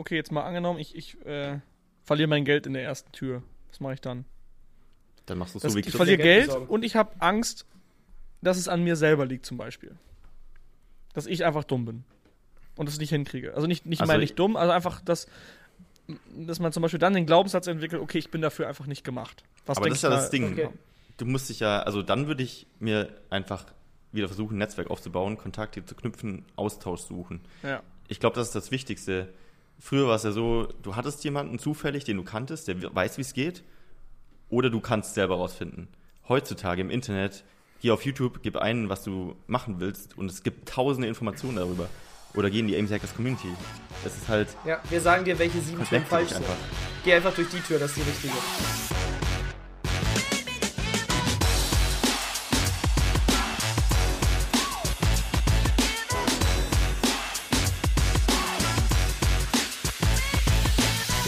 okay, jetzt mal angenommen, ich, ich äh, verliere mein Geld in der ersten Tür. Was mache ich dann? Dann machst du es Das, so wie ich verliere Geld Geld besorgen. und ich habe Angst, dass es an mir selber liegt, zum Beispiel. Dass ich einfach dumm bin. Und es nicht hinkriege. Also nicht, nicht Also meine ich- dumm, also einfach, dass, dass man zum Beispiel dann den Glaubenssatz entwickelt, okay, ich bin dafür einfach nicht gemacht. Was Aber das ist ja das da- Ding. Okay. Du musst dich ja, also dann würde ich mir einfach wieder versuchen, ein Netzwerk aufzubauen, Kontakte zu knüpfen, Austausch suchen. Ja. Ich glaube, das ist das Wichtigste. Früher war es ja so, du hattest jemanden zufällig, den du kanntest, der weiß, wie es geht, oder du kannst selber rausfinden. Heutzutage im Internet, geh auf YouTube, gib ein, was du machen willst, und es gibt tausende Informationen darüber. Oder geh in die Ames Hackers Community. Das ist halt Ja, wir sagen dir, welche sieben Türen falsch sind. einfach. Geh einfach durch die Tür, das ist die richtige.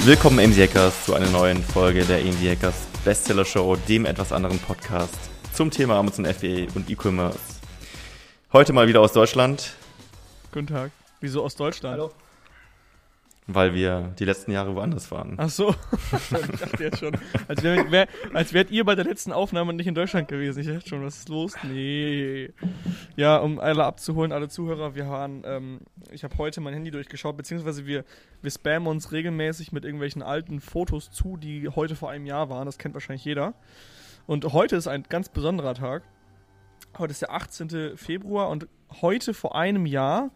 Willkommen AMC Hackers zu einer neuen Folge der AMC Hackers Bestseller Show, dem etwas anderen Podcast zum Thema Amazon FBA und E-Commerce. Heute mal wieder aus Deutschland, Guten Tag. Wieso aus Deutschland? Hallo? Weil wir die letzten Jahre woanders waren. Ach so. ich dachte jetzt schon. Als, wär, als wärt ihr bei der letzten Aufnahme nicht in Deutschland gewesen. Ich dachte schon, was ist los? Nee. Ja, um alle abzuholen, alle Zuhörer, wir waren, ähm, ich habe heute mein Handy durchgeschaut, beziehungsweise wir, wir spammen uns regelmäßig mit irgendwelchen alten Fotos zu, die heute vor einem Jahr waren. Das kennt wahrscheinlich jeder. Und heute ist ein ganz besonderer Tag. Heute ist der 18. Februar und heute vor einem Jahr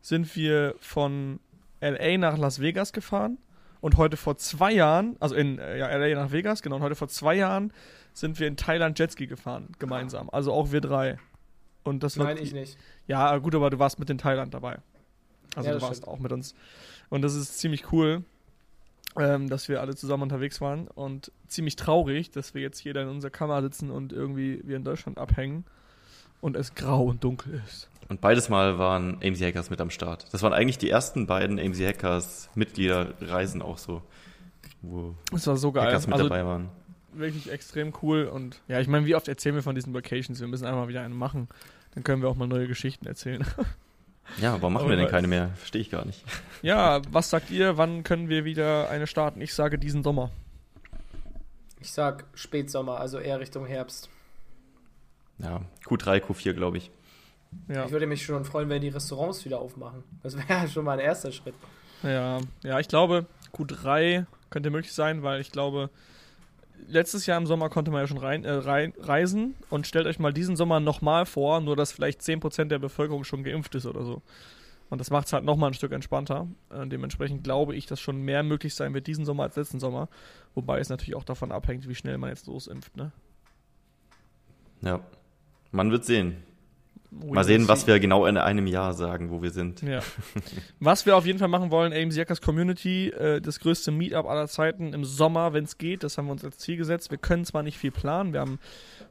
sind wir von LA nach Las Vegas gefahren. Und heute vor zwei Jahren, also in äh, ja, LA nach Vegas, genau, und heute vor zwei Jahren sind wir in Thailand Jetski gefahren, gemeinsam. Also auch wir drei. Und das Nein, wird- ich nicht. Ja, gut, aber du warst mit in Thailand dabei. Also Ja, du warst stimmt. auch mit uns. Und das ist ziemlich cool, ähm, dass wir alle zusammen unterwegs waren. Und ziemlich traurig, dass wir jetzt hier dann in unserer Kammer sitzen und irgendwie wir in Deutschland abhängen und es grau und dunkel ist. Und beides Mal waren AMC Hackers mit am Start. Das waren eigentlich die ersten beiden AMC Hackers Mitgliederreisen auch so, wo Es war so geil. Hackers mit also dabei waren. wirklich extrem cool. Und ja, ich meine, wie oft erzählen wir von diesen Vacations? Wir müssen einmal wieder eine machen. Dann können wir auch mal neue Geschichten erzählen. Ja, warum machen wir denn keine mehr? Verstehe ich gar nicht. ja, was sagt ihr? Wann können wir wieder eine starten? Ich sage diesen Sommer. Ich sag Spätsommer, also eher Richtung Herbst. Ja, Q3, Q4, glaube ich. Ja. Ich würde mich schon freuen, wenn die Restaurants wieder aufmachen. Das wäre schon mal ein erster Schritt. Ja, ja, ich glaube, Q3 könnte möglich sein, weil ich glaube, letztes Jahr im Sommer konnte man ja schon rein, äh, rein, reisen und stellt euch mal diesen Sommer nochmal vor, nur dass vielleicht 10% der Bevölkerung schon geimpft ist oder so. Und das macht es halt nochmal ein Stück entspannter. Äh, dementsprechend glaube ich, dass schon mehr möglich sein wird diesen Sommer als letzten Sommer. Wobei es natürlich auch davon abhängt, wie schnell man jetzt losimpft. Ne? Ja, man wird sehen. Mal sehen, was wir genau in einem Jahr sagen, wo wir sind. Ja. Was wir auf jeden Fall machen wollen, AMC Hackers Community, äh, das größte Meetup aller Zeiten im Sommer, wenn es geht. Das haben wir uns als Ziel gesetzt. Wir können zwar nicht viel planen. Wir haben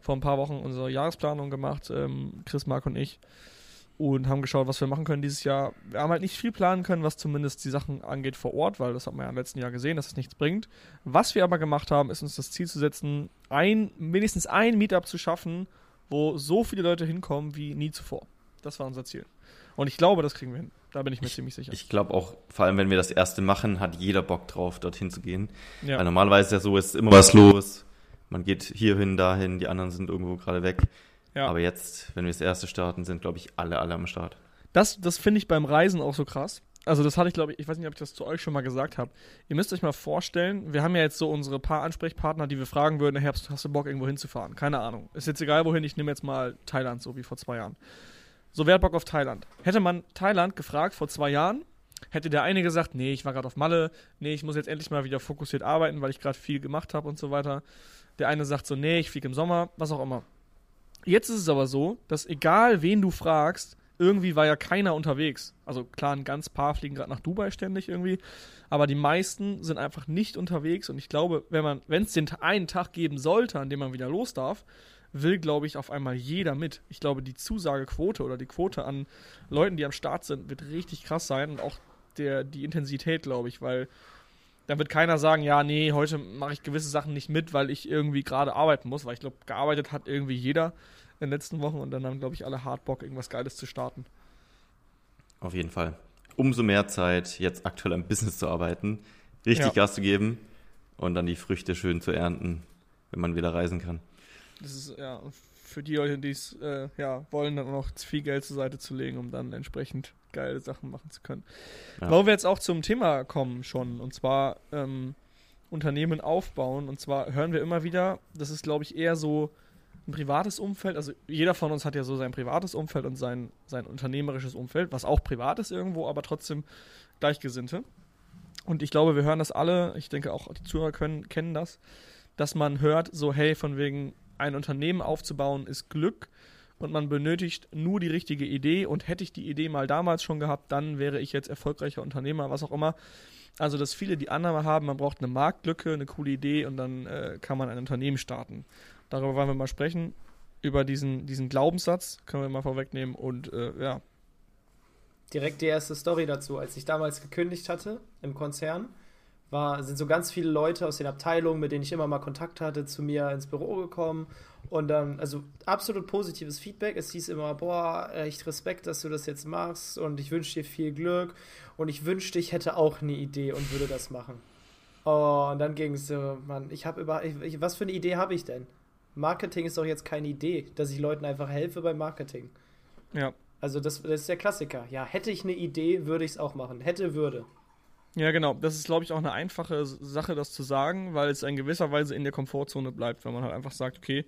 vor ein paar Wochen unsere Jahresplanung gemacht, ähm, Chris, Marc und ich, und haben geschaut, was wir machen können dieses Jahr. Wir haben halt nicht viel planen können, was zumindest die Sachen angeht vor Ort, weil das hat man ja im letzten Jahr gesehen, dass es nichts bringt. Was wir aber gemacht haben, ist uns das Ziel zu setzen, ein, mindestens ein Meetup zu schaffen, wo so viele Leute hinkommen wie nie zuvor. Das war unser Ziel. Und ich glaube, das kriegen wir hin. Da bin ich mir ziemlich sicher. Ich glaube auch, vor allem wenn wir das erste machen, hat jeder Bock drauf, dorthin zu gehen. ja. Weil normalerweise ist ja so, es ist immer was los. Man geht hierhin, dahin, die anderen sind irgendwo gerade weg. ja. Aber jetzt, wenn wir das erste starten, sind, glaube ich, alle, alle am Start. Das, das finde ich beim Reisen auch so krass. Also das hatte ich, glaube ich, ich weiß nicht, ob ich das zu euch schon mal gesagt habe. Ihr müsst euch mal vorstellen, wir haben ja jetzt so unsere paar Ansprechpartner, die wir fragen würden, Herbst, hast du Bock, irgendwo hinzufahren? Keine Ahnung. Ist jetzt egal, wohin, ich nehme jetzt mal Thailand, so wie vor zwei Jahren. So, wer hat Bock auf Thailand? Hätte man Thailand gefragt vor zwei Jahren, hätte der eine gesagt, nee, ich war gerade auf Malle, nee, ich muss jetzt endlich mal wieder fokussiert arbeiten, weil ich gerade viel gemacht habe und so weiter. Der eine sagt so, nee, ich fliege im Sommer, was auch immer. Jetzt ist es aber so, dass egal wen du fragst, irgendwie war ja keiner unterwegs. Also klar, ein ganz paar fliegen gerade nach Dubai ständig irgendwie, aber die meisten sind einfach nicht unterwegs und ich glaube, wenn man, wenn es den einen Tag geben sollte, an dem man wieder los darf, will, glaube ich, auf einmal jeder mit. Ich glaube, die Zusagequote oder die Quote an Leuten, die am Start sind, wird richtig krass sein und auch der, die Intensität, glaube ich, weil dann wird keiner sagen, ja, nee, heute mache ich gewisse Sachen nicht mit, weil ich irgendwie gerade arbeiten muss, weil ich glaube, gearbeitet hat irgendwie jeder in den letzten Wochen und dann haben, glaube ich, alle hart Bock, irgendwas Geiles zu starten. Auf jeden Fall. umso mehr Zeit, jetzt aktuell am Business zu arbeiten, richtig Ja. Gas zu geben und dann die Früchte schön zu ernten, wenn man wieder reisen kann. Das ist ja für die Leute, die es äh, ja, wollen, dann auch noch viel Geld zur Seite zu legen, um dann entsprechend geile Sachen machen zu können. Ja. Wo wir jetzt auch zum Thema kommen schon, und zwar ähm, Unternehmen aufbauen. Und zwar hören wir immer wieder, das ist, glaube ich, eher so ein privates Umfeld. Also jeder von uns hat ja so sein privates Umfeld und sein, sein unternehmerisches Umfeld, was auch privat ist irgendwo, aber trotzdem Gleichgesinnte. Und ich glaube, wir hören das alle, ich denke auch die Zuhörer können, kennen das, dass man hört, so hey, von wegen ein Unternehmen aufzubauen ist Glück und man benötigt nur die richtige Idee und hätte ich die Idee mal damals schon gehabt, dann wäre ich jetzt erfolgreicher Unternehmer, was auch immer. Also, dass viele die Annahme haben, man braucht eine Marktlücke, eine coole Idee und dann äh, kann man ein Unternehmen starten. Darüber wollen wir mal sprechen, über diesen, diesen Glaubenssatz, können wir mal vorwegnehmen und äh, ja, Direkt die erste Story dazu. Als ich damals gekündigt hatte im Konzern, war, sind so ganz viele Leute aus den Abteilungen, mit denen ich immer mal Kontakt hatte, zu mir ins Büro gekommen. Und dann, also absolut positives Feedback. Es hieß immer, boah, echt Respekt, dass du das jetzt machst und ich wünsche dir viel Glück und ich wünschte, ich hätte auch eine Idee und würde das machen. Oh, und dann ging es so, Mann, ich habe über, ich, was für eine Idee habe ich denn? Marketing ist doch jetzt keine Idee, dass ich Leuten einfach helfe beim Marketing. ja. Also das, das ist der Klassiker. Ja, hätte ich eine Idee, würde ich es auch machen. Hätte, würde. Ja, genau. Das ist, glaube ich, auch eine einfache Sache, das zu sagen, weil es in gewisser Weise in der Komfortzone bleibt, wenn man halt einfach sagt, okay,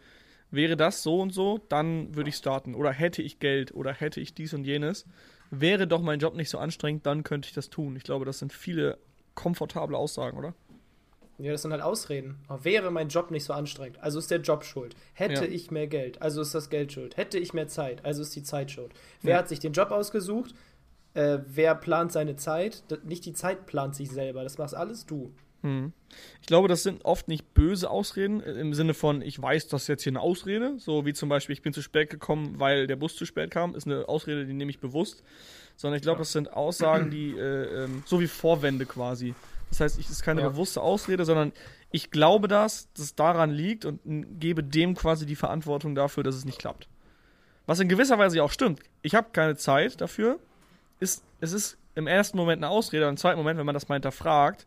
wäre das so und so, dann würde ich starten. Oder hätte ich Geld oder hätte ich dies und jenes. Wäre doch mein Job nicht so anstrengend, dann könnte ich das tun. Ich glaube, das sind viele komfortable Aussagen, oder? Ja, das sind halt Ausreden. Aber wäre mein Job nicht so anstrengend, also ist der Job schuld. Hätte Ja. ich mehr Geld, also ist das Geld schuld. Hätte ich mehr Zeit, also ist die Zeit schuld. Wer Ja. hat sich den Job ausgesucht? Äh, wer plant seine Zeit? Nicht die Zeit plant sich selber. Das machst alles du. Hm. Ich glaube, das sind oft nicht böse Ausreden äh, im Sinne von, ich weiß, das ist jetzt hier eine Ausrede, so wie zum Beispiel, ich bin zu spät gekommen, weil der Bus zu spät kam, ist eine Ausrede, die nehme ich bewusst, sondern ich glaube, das sind Aussagen, die, äh, ähm, so wie Vorwände quasi. Das heißt, es ist keine Ja. bewusste Ausrede, sondern ich glaube das, dass es daran liegt und gebe dem quasi die Verantwortung dafür, dass es nicht klappt. Was in gewisser Weise ja auch stimmt. Ich habe keine Zeit dafür. Ist, es ist im ersten Moment eine Ausrede, aber im zweiten Moment, wenn man das mal hinterfragt,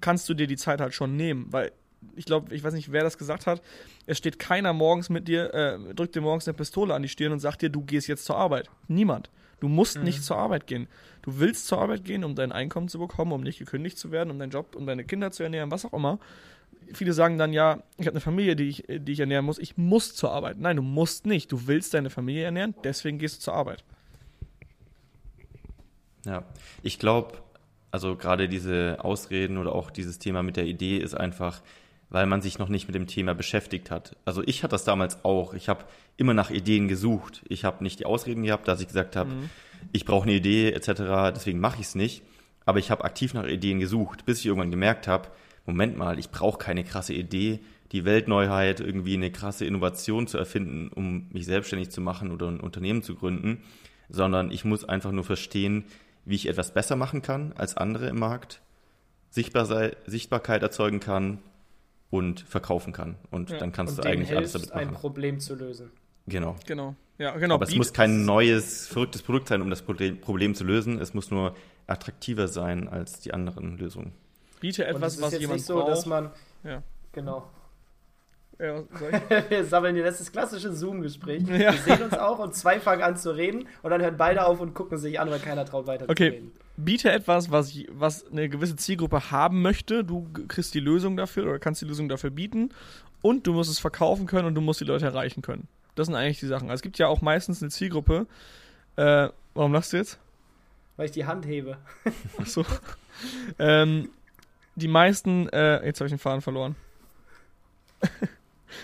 kannst du dir die Zeit halt schon nehmen. Weil ich glaube, ich weiß nicht, wer das gesagt hat, es steht keiner morgens mit dir, äh, drückt dir morgens eine Pistole an die Stirn und sagt dir, du gehst jetzt zur Arbeit. Niemand. Du musst nicht zur Arbeit gehen. Du willst zur Arbeit gehen, um dein Einkommen zu bekommen, um nicht gekündigt zu werden, um deinen Job, um deine Kinder zu ernähren, was auch immer. Viele sagen dann, ja, ich habe eine Familie, die ich, die ich ernähren muss. Ich muss zur Arbeit. Nein, du musst nicht. Du willst deine Familie ernähren, deswegen gehst du zur Arbeit. Ja, ich glaube, also gerade diese Ausreden oder auch dieses Thema mit der Idee ist einfach, weil man sich noch nicht mit dem Thema beschäftigt hat. Also ich hatte das damals auch. Ich habe immer nach Ideen gesucht. Ich habe nicht die Ausreden gehabt, dass ich gesagt habe, ich brauche eine Idee etc. Deswegen mache ich es nicht. Aber ich habe aktiv nach Ideen gesucht, bis ich irgendwann gemerkt habe, Moment mal, ich brauche keine krasse Idee, die Weltneuheit, irgendwie eine krasse Innovation zu erfinden, um mich selbstständig zu machen oder ein Unternehmen zu gründen, sondern ich muss einfach nur verstehen, wie ich etwas besser machen kann als andere im Markt, sichtbar sei, Sichtbarkeit erzeugen kann und verkaufen kann. Und Ja, dann kannst und du eigentlich alles damit ein machen. Problem zu lösen. Genau. Genau. Ja, genau. Aber es Beat- muss kein neues, verrücktes Produkt sein, um das Problem zu lösen. Es muss nur attraktiver sein als die anderen Lösungen. biete Und es etwas, ist was jetzt jemand nicht so, braucht. dass man. Ja. Genau. ja? Wir sammeln hier, das ist das klassische Zoom-Gespräch. Ja. Wir sehen uns auch und zwei fangen an zu reden und dann hören beide auf und gucken sich an, weil keiner traut weiter Okay. zu reden. biete etwas, was, ich- was eine gewisse Zielgruppe haben möchte. Du kriegst die Lösung dafür oder kannst die Lösung dafür bieten. Und du musst es verkaufen können und du musst die Leute erreichen können. Das sind eigentlich die Sachen. Also es gibt ja auch meistens eine Zielgruppe. Äh, warum lachst du jetzt? Weil ich die Hand hebe. Achso. ähm, die meisten, äh, jetzt habe ich den Faden verloren.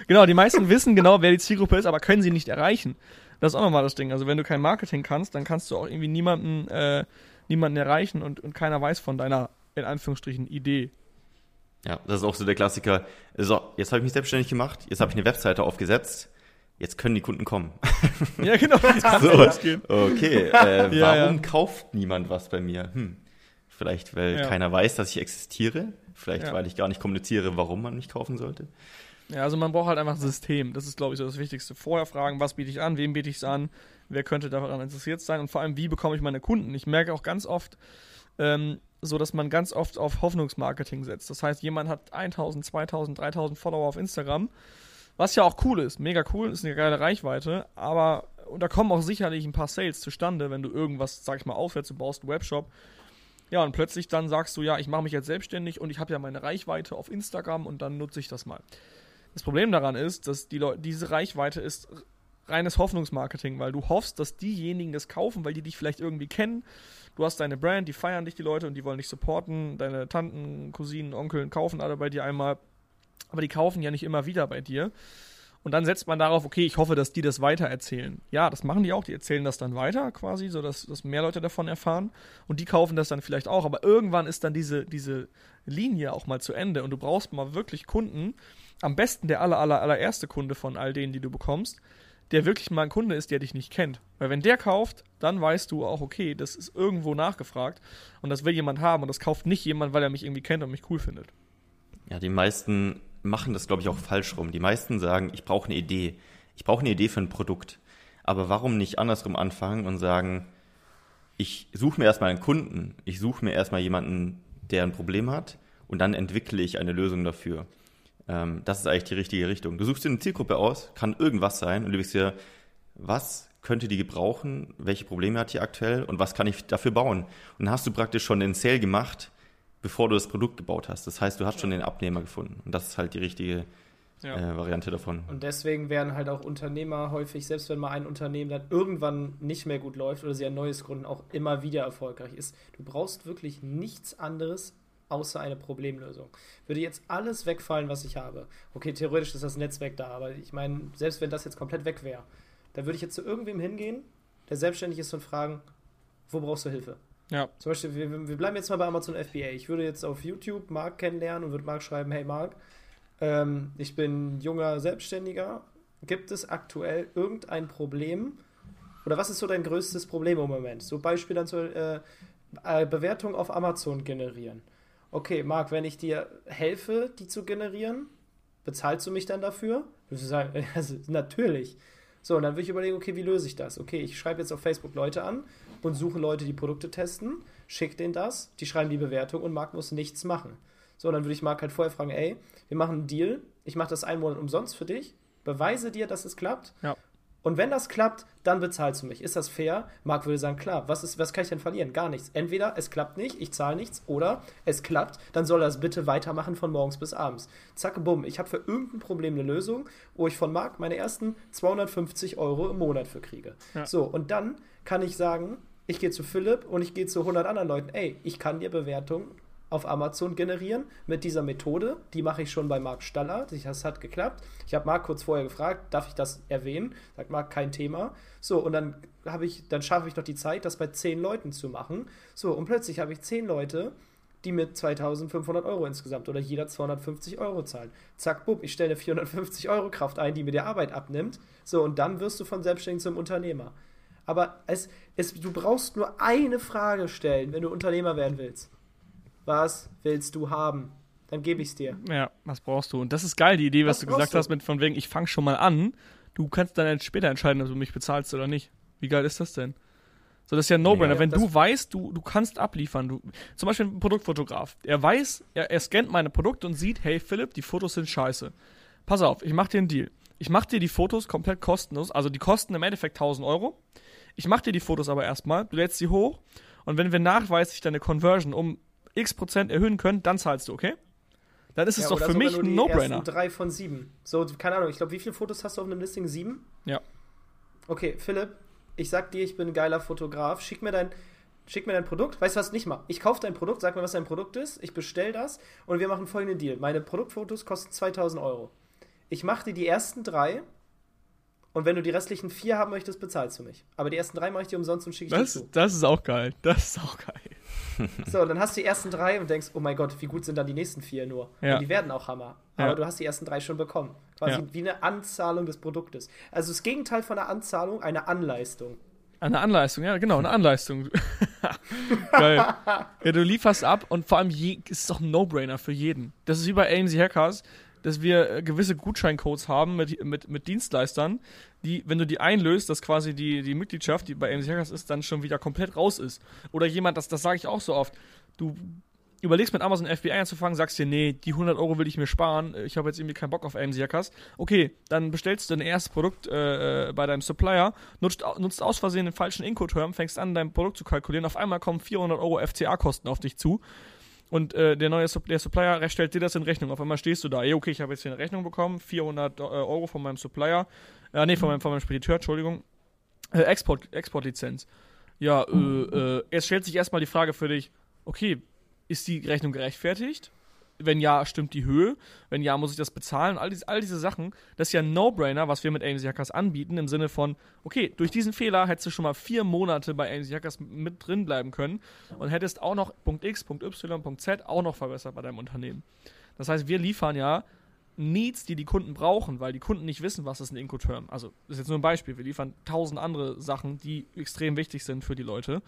genau, die meisten wissen genau, wer die Zielgruppe ist, aber können sie nicht erreichen. Das ist auch nochmal das Ding. Also wenn du kein Marketing kannst, dann kannst du auch irgendwie niemanden, äh, niemanden erreichen und, und keiner weiß von deiner, in Anführungsstrichen, Idee. Ja, das ist auch so der Klassiker. So, jetzt habe ich mich selbstständig gemacht, jetzt habe ich eine Webseite aufgesetzt, jetzt können die Kunden kommen. Ja, genau. Das kann So. losgehen. Okay, äh, Ja, warum ja. kauft niemand was bei mir? Hm. Vielleicht, weil Ja. keiner weiß, dass ich existiere. Vielleicht, weil ich gar nicht kommuniziere, warum man mich kaufen sollte. Ja, also man braucht halt einfach ein System. Das ist, glaube ich, so das Wichtigste. Vorher fragen, was biete ich an, wem biete ich es an, wer könnte daran interessiert sein und vor allem, wie bekomme ich meine Kunden. Ich merke auch ganz oft, ähm, so dass man ganz oft auf Hoffnungsmarketing setzt. Das heißt, jemand hat 1000, 2000, 3000 Follower auf Instagram, was ja auch cool ist, mega cool, ist eine geile Reichweite, aber und da kommen auch sicherlich ein paar Sales zustande, wenn du irgendwas, sag ich mal, aufwärts, du baust einen Webshop. Ja, und plötzlich dann sagst du, ja, ich mache mich jetzt selbstständig und ich habe ja meine Reichweite auf Instagram und dann nutze ich das mal. Das Problem daran ist, dass die Leute, diese Reichweite ist reines Hoffnungsmarketing, weil du hoffst, dass diejenigen das kaufen, weil die dich vielleicht irgendwie kennen. Du hast deine Brand, die feiern dich die Leute und die wollen dich supporten. Deine Tanten, Cousinen, Onkeln kaufen alle bei dir einmal, aber die kaufen ja nicht immer wieder bei dir. Und dann setzt man darauf, okay, ich hoffe, dass die das weiter erzählen. Ja, das machen die auch, die erzählen das dann weiter quasi, sodass dass mehr Leute davon erfahren. Und die kaufen das dann vielleicht auch. Aber irgendwann ist dann diese, diese Linie auch mal zu Ende und du brauchst mal wirklich Kunden. Am besten der aller, aller, allererste Kunde von all denen, die du bekommst, der wirklich mal ein Kunde ist, der dich nicht kennt. Weil wenn der kauft, dann weißt du auch, okay, das ist irgendwo nachgefragt und das will jemand haben und das kauft nicht jemand, weil er mich irgendwie kennt und mich cool findet. Ja, die meisten machen das, glaube ich, auch falsch rum. Die meisten sagen, ich brauche eine Idee. Ich brauche eine Idee für ein Produkt. Aber warum nicht andersrum anfangen und sagen, ich suche mir erstmal einen Kunden, ich suche mir erstmal jemanden, der ein Problem hat und dann entwickle ich eine Lösung dafür. Ähm, das ist eigentlich die richtige Richtung. Du suchst dir eine Zielgruppe aus, kann irgendwas sein und du wissen dir, was könnte die gebrauchen, welche Probleme hat die aktuell und was kann ich dafür bauen. Und dann hast du praktisch schon den Sale gemacht, bevor du das Produkt gebaut hast. Das heißt, du hast schon den Abnehmer gefunden. Und das ist halt die richtige ja. äh, Variante davon. Und deswegen werden halt auch Unternehmer häufig, selbst wenn mal ein Unternehmen dann irgendwann nicht mehr gut läuft oder sie ein neues gründen, auch immer wieder erfolgreich ist. Du brauchst wirklich nichts anderes außer eine Problemlösung. Würde jetzt alles wegfallen, was ich habe. Okay, theoretisch ist das Netzwerk da, aber ich meine, selbst wenn das jetzt komplett weg wäre, da würde ich jetzt zu irgendwem hingehen, der selbstständig ist und fragen, wo brauchst du Hilfe? Ja. Zum Beispiel, wir, wir bleiben jetzt mal bei Amazon FBA. Ich würde jetzt auf YouTube Marc kennenlernen und würde Marc schreiben, hey Marc, ähm, ich bin junger Selbstständiger. Gibt es aktuell irgendein Problem? Oder was ist so dein größtes Problem im Moment? So Beispiel dann zur äh, äh, Bewertung auf Amazon generieren okay, Marc, wenn ich dir helfe, die zu generieren, bezahlst du mich dann dafür? Du sagen, also, natürlich. So, und dann würde ich überlegen, okay, wie löse ich das? Okay, ich schreibe jetzt auf Facebook Leute an und suche Leute, die Produkte testen, schicke denen das, die schreiben die Bewertung und Marc muss nichts machen. So, dann würde ich Marc halt vorher fragen, ey, wir machen einen Deal, ich mache das einen Monat umsonst für dich, beweise dir, dass es klappt. Ja. Und wenn das klappt, dann bezahlst du mich. Ist das fair? Marc würde sagen, klar. Was, ist, was kann ich denn verlieren? Gar nichts. Entweder es klappt nicht, ich zahle nichts, oder es klappt, dann soll er es bitte weitermachen von morgens bis abends. Zack, bumm. Ich habe für irgendein Problem eine Lösung, wo ich von Marc meine ersten 250 Euro im Monat für kriege. Ja. So, und dann kann ich sagen, ich gehe zu Philipp und ich gehe zu 100 anderen Leuten. Ey, ich kann dir Bewertungen auf Amazon generieren mit dieser Methode. Die mache ich schon bei Marc Staller. Das hat geklappt. Ich habe Marc kurz vorher gefragt, darf ich das erwähnen? Sagt Marc, kein Thema. So, und dann habe ich, dann schaffe ich noch die Zeit, das bei zehn Leuten zu machen. So, und plötzlich habe ich zehn Leute, die mit 2500 Euro insgesamt oder jeder 250 Euro zahlen. Zack, bupp, ich stelle 450 Euro Kraft ein, die mir die Arbeit abnimmt. So, und dann wirst du von Selbstständigen zum Unternehmer. Aber es, es, du brauchst nur eine Frage stellen, wenn du Unternehmer werden willst was willst du haben? Dann gebe ich es dir. Ja, was brauchst du? Und das ist geil, die Idee, was, was du gesagt du? hast, mit von wegen, ich fange schon mal an. Du kannst dann später entscheiden, ob du mich bezahlst oder nicht. Wie geil ist das denn? So, das ist ja ein No-Brainer. Ja, Wenn du weißt, du, du kannst abliefern, du, zum Beispiel ein Produktfotograf, er weiß, er, er scannt meine Produkte und sieht, hey Philipp, die Fotos sind scheiße. Pass auf, ich mach dir einen Deal. Ich mach dir die Fotos komplett kostenlos, also die kosten im Endeffekt 1000 Euro. Ich mach dir die Fotos aber erstmal, du lädst sie hoch und wenn wir nachweislich deine Conversion um x Prozent erhöhen können, dann zahlst du, okay? Dann ist es ja, doch für mich ein No-Brainer. Drei von sieben. So, keine Ahnung, ich glaube, wie viele Fotos hast du auf einem Listing? Sieben? Ja. Okay, Philipp, ich sag dir, ich bin ein geiler Fotograf. Schick mir dein, schick mir dein Produkt. Weißt du was? Nicht mal. Ich kaufe dein Produkt, sag mir, was dein Produkt ist. Ich bestell das und wir machen folgenden Deal. Meine Produktfotos kosten 2000 Euro. Ich mache dir die ersten drei und wenn du die restlichen vier haben möchtest, bezahlst du mich. Aber die ersten drei mache ich dir umsonst und schicke ich das, dir zu. Das ist auch geil. Das ist auch geil. So, dann hast du die ersten drei und denkst, oh mein Gott, wie gut sind dann die nächsten vier nur. Ja. Und die werden auch Hammer. Aber ja. du hast die ersten drei schon bekommen. Quasi ja. wie eine Anzahlung des Produktes. Also das Gegenteil von einer Anzahlung, eine Anleistung. Eine Anleistung, ja, genau, eine Anleistung. Geil. Ja, du lieferst ab und vor allem je, ist es doch ein No-Brainer für jeden. Das ist wie bei AMC Hackers dass wir äh, gewisse Gutscheincodes haben mit, mit, mit Dienstleistern, die, wenn du die einlöst, dass quasi die, die Mitgliedschaft, die bei AMC Hackers ist, dann schon wieder komplett raus ist. Oder jemand, das, das sage ich auch so oft, du überlegst mit Amazon FBI anzufangen, sagst dir, nee, die 100 Euro will ich mir sparen, ich habe jetzt irgendwie keinen Bock auf AMC Hackers. Okay, dann bestellst du dein erstes Produkt äh, äh bei deinem Supplier, nutzt, nutzt aus Versehen den falschen Incoterm, fängst an, dein Produkt zu kalkulieren, auf einmal kommen 400 Euro FCA-Kosten auf dich zu und äh, der neue der Supplier stellt dir das in Rechnung. Auf einmal stehst du da, ey, okay, ich habe jetzt hier eine Rechnung bekommen, 400 äh, Euro von meinem Supplier, äh, nee, von meinem, von meinem Spediteur, Entschuldigung, äh, Export, Exportlizenz. Ja, äh, äh, jetzt stellt sich erstmal die Frage für dich, okay, ist die Rechnung gerechtfertigt? Wenn ja, stimmt die Höhe? Wenn ja, muss ich das bezahlen? All diese, all diese Sachen, das ist ja ein No-Brainer, was wir mit AMC Hackers anbieten, im Sinne von, okay, durch diesen Fehler hättest du schon mal vier Monate bei AMC Hackers mit drin bleiben können und hättest auch noch Punkt X, Punkt Y, Punkt Z auch noch verbessert bei deinem Unternehmen. Das heißt, wir liefern ja Needs, die die Kunden brauchen, weil die Kunden nicht wissen, was ist ein Incoterm. Also, das ist jetzt nur ein Beispiel. Wir liefern tausend andere Sachen, die extrem wichtig sind für die Leute.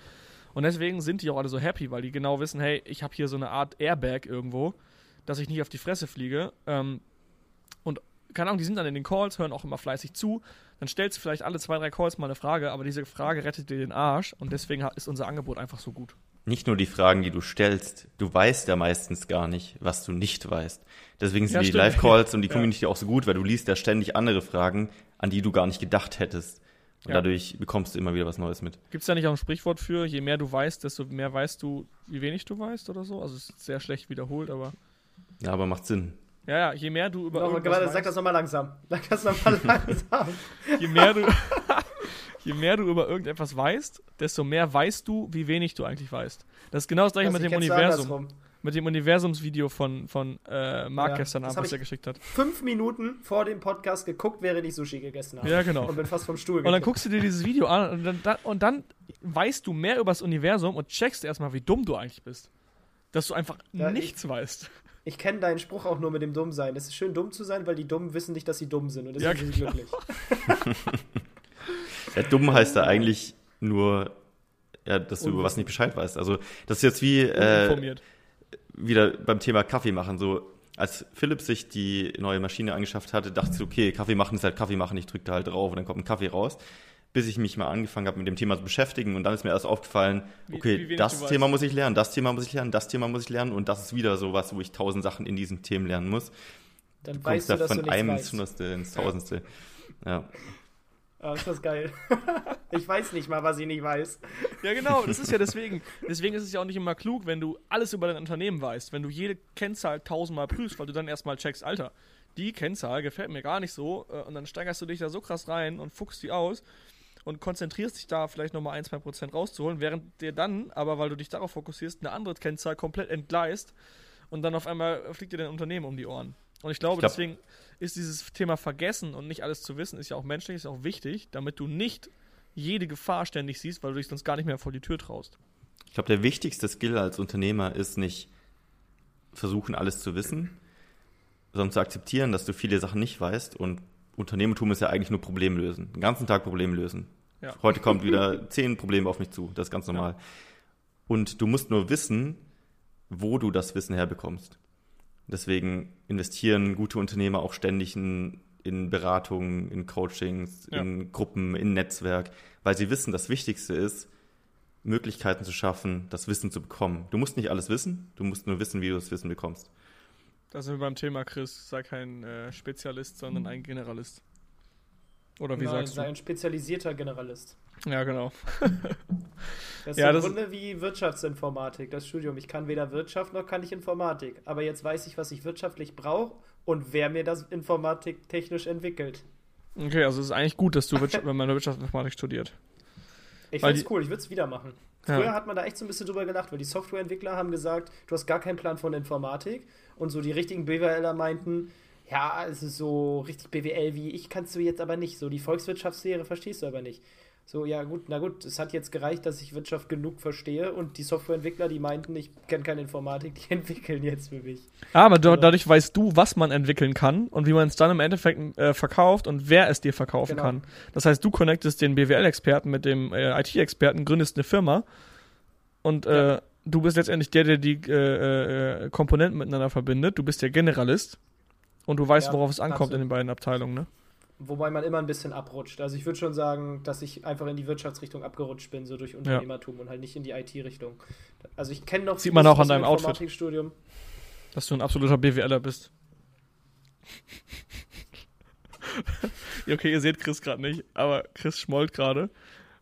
Und deswegen sind die auch alle so happy, weil die genau wissen, hey, ich habe hier so eine Art Airbag irgendwo, dass ich nicht auf die Fresse fliege. Ähm, und keine Ahnung, die sind dann in den Calls, hören auch immer fleißig zu. Dann stellst du vielleicht alle zwei, drei Calls mal eine Frage, aber diese Frage rettet dir den Arsch und deswegen ist unser Angebot einfach so gut. Nicht nur die Fragen, die du stellst, du weißt ja meistens gar nicht, was du nicht weißt. Deswegen sind ja, die Live-Calls und die Community ja. auch so gut, weil du liest ja ständig andere Fragen, an die du gar nicht gedacht hättest. Und ja. dadurch bekommst du immer wieder was Neues mit. Gibt es da nicht auch ein Sprichwort für, je mehr du weißt, desto mehr weißt du, wie wenig du weißt oder so? Also es ist sehr schlecht wiederholt, aber. Ja, aber macht Sinn. Ja, ja, je mehr du über. Noch, warte, sag das nochmal langsam. Sag das nochmal langsam. je mehr du. je mehr du über irgendetwas weißt, desto mehr weißt du, wie wenig du eigentlich weißt. Das ist genau das gleiche das mit dem Universum mit dem Universumsvideo von, von äh, Marc ja, gestern Abend, was er geschickt hat. Fünf Minuten vor dem Podcast geguckt, während ich Sushi gegessen habe. Ja, genau. Und bin fast vom Stuhl Und dann guckst du dir dieses Video an und dann, und dann weißt du mehr über das Universum und checkst erstmal, wie dumm du eigentlich bist. Dass du einfach ja, nichts ich, weißt. Ich kenne deinen Spruch auch nur mit dem Dummsein. Es ist schön, dumm zu sein, weil die Dummen wissen nicht, dass sie dumm sind. Und deswegen ja, sind sie genau. glücklich. ja, dumm heißt da eigentlich nur, ja, dass du über was nicht Bescheid weißt. Also, das ist jetzt wie. Äh, wieder beim Thema Kaffee machen. So, als Philipp sich die neue Maschine angeschafft hatte, dachte ich, okay, Kaffee machen ist halt Kaffee machen, ich drücke da halt drauf und dann kommt ein Kaffee raus. Bis ich mich mal angefangen habe, mit dem Thema zu beschäftigen und dann ist mir erst aufgefallen, okay, wie, wie das Thema muss ich lernen, das Thema muss ich lernen, das Thema muss ich lernen und das ist wieder so was, wo ich tausend Sachen in diesen Themen lernen muss. Dann du weißt du, da von einem ins Hundertste ins Tausendste. Ja. Oh, ist das geil. ich weiß nicht mal, was ich nicht weiß. Ja, genau, das ist ja deswegen. Deswegen ist es ja auch nicht immer klug, wenn du alles über dein Unternehmen weißt, wenn du jede Kennzahl tausendmal prüfst, weil du dann erstmal checkst, Alter, die Kennzahl gefällt mir gar nicht so äh, und dann steigerst du dich da so krass rein und fuchst die aus und konzentrierst dich da vielleicht nochmal ein, zwei Prozent rauszuholen, während dir dann, aber weil du dich darauf fokussierst, eine andere Kennzahl komplett entgleist und dann auf einmal fliegt dir dein Unternehmen um die Ohren. Und ich glaube, ich glaub, deswegen ist dieses Thema Vergessen und nicht alles zu wissen, ist ja auch menschlich, ist auch wichtig, damit du nicht jede Gefahr ständig siehst, weil du dich sonst gar nicht mehr vor die Tür traust. Ich glaube, der wichtigste Skill als Unternehmer ist nicht versuchen, alles zu wissen, sondern zu akzeptieren, dass du viele Sachen nicht weißt. Und Unternehmertum ist ja eigentlich nur Problem lösen. Den ganzen Tag Problem lösen. Ja. Heute kommt wieder zehn Probleme auf mich zu. Das ist ganz normal. Ja. Und du musst nur wissen, wo du das Wissen herbekommst. Deswegen investieren gute Unternehmer auch ständig in, in Beratungen, in Coachings, ja. in Gruppen, in Netzwerk, weil sie wissen, das Wichtigste ist, Möglichkeiten zu schaffen, das Wissen zu bekommen. Du musst nicht alles wissen, du musst nur wissen, wie du das Wissen bekommst. Da sind wir beim Thema, Chris. Sei kein äh, Spezialist, sondern ein Generalist. Oder wie Nein, sagst du? Sei ein spezialisierter Generalist. Ja, genau. das ist ja, im das Grunde wie Wirtschaftsinformatik, das Studium. Ich kann weder Wirtschaft noch kann ich Informatik. Aber jetzt weiß ich, was ich wirtschaftlich brauche und wer mir das Informatik technisch entwickelt. Okay, also es ist eigentlich gut, dass du Wirtschaft, wenn man Wirtschaftsinformatik studiert. Ich finde es cool, ich würde es wieder machen. Früher ja. hat man da echt so ein bisschen drüber gelacht, weil die Softwareentwickler haben gesagt, du hast gar keinen Plan von Informatik und so die richtigen BWLer meinten, ja, es ist so richtig BWL wie ich kannst du jetzt aber nicht. So die Volkswirtschaftslehre verstehst du aber nicht. So, ja gut, na gut, es hat jetzt gereicht, dass ich Wirtschaft genug verstehe und die Softwareentwickler, die meinten, ich kenne keine Informatik, die entwickeln jetzt für mich. Aber also, dadurch weißt du, was man entwickeln kann und wie man es dann im Endeffekt äh, verkauft und wer es dir verkaufen genau. kann. Das heißt, du connectest den BWL-Experten mit dem äh, IT-Experten, gründest eine Firma und äh, ja. du bist letztendlich der, der die äh, äh, Komponenten miteinander verbindet. Du bist der Generalist Und du weißt, Ja, worauf es ankommt absolut. in den beiden Abteilungen, ne? Wobei man immer ein bisschen abrutscht. Also ich würde schon sagen, dass ich einfach in die Wirtschaftsrichtung abgerutscht bin, so durch Unternehmertum und halt nicht in die IT-Richtung. Also ich kenne noch Sieht man auch an deinem Outfit. Informatikstudium. Dass du ein absoluter BWLer bist. Ja, okay, ihr seht Chris gerade nicht, aber Chris schmollt gerade,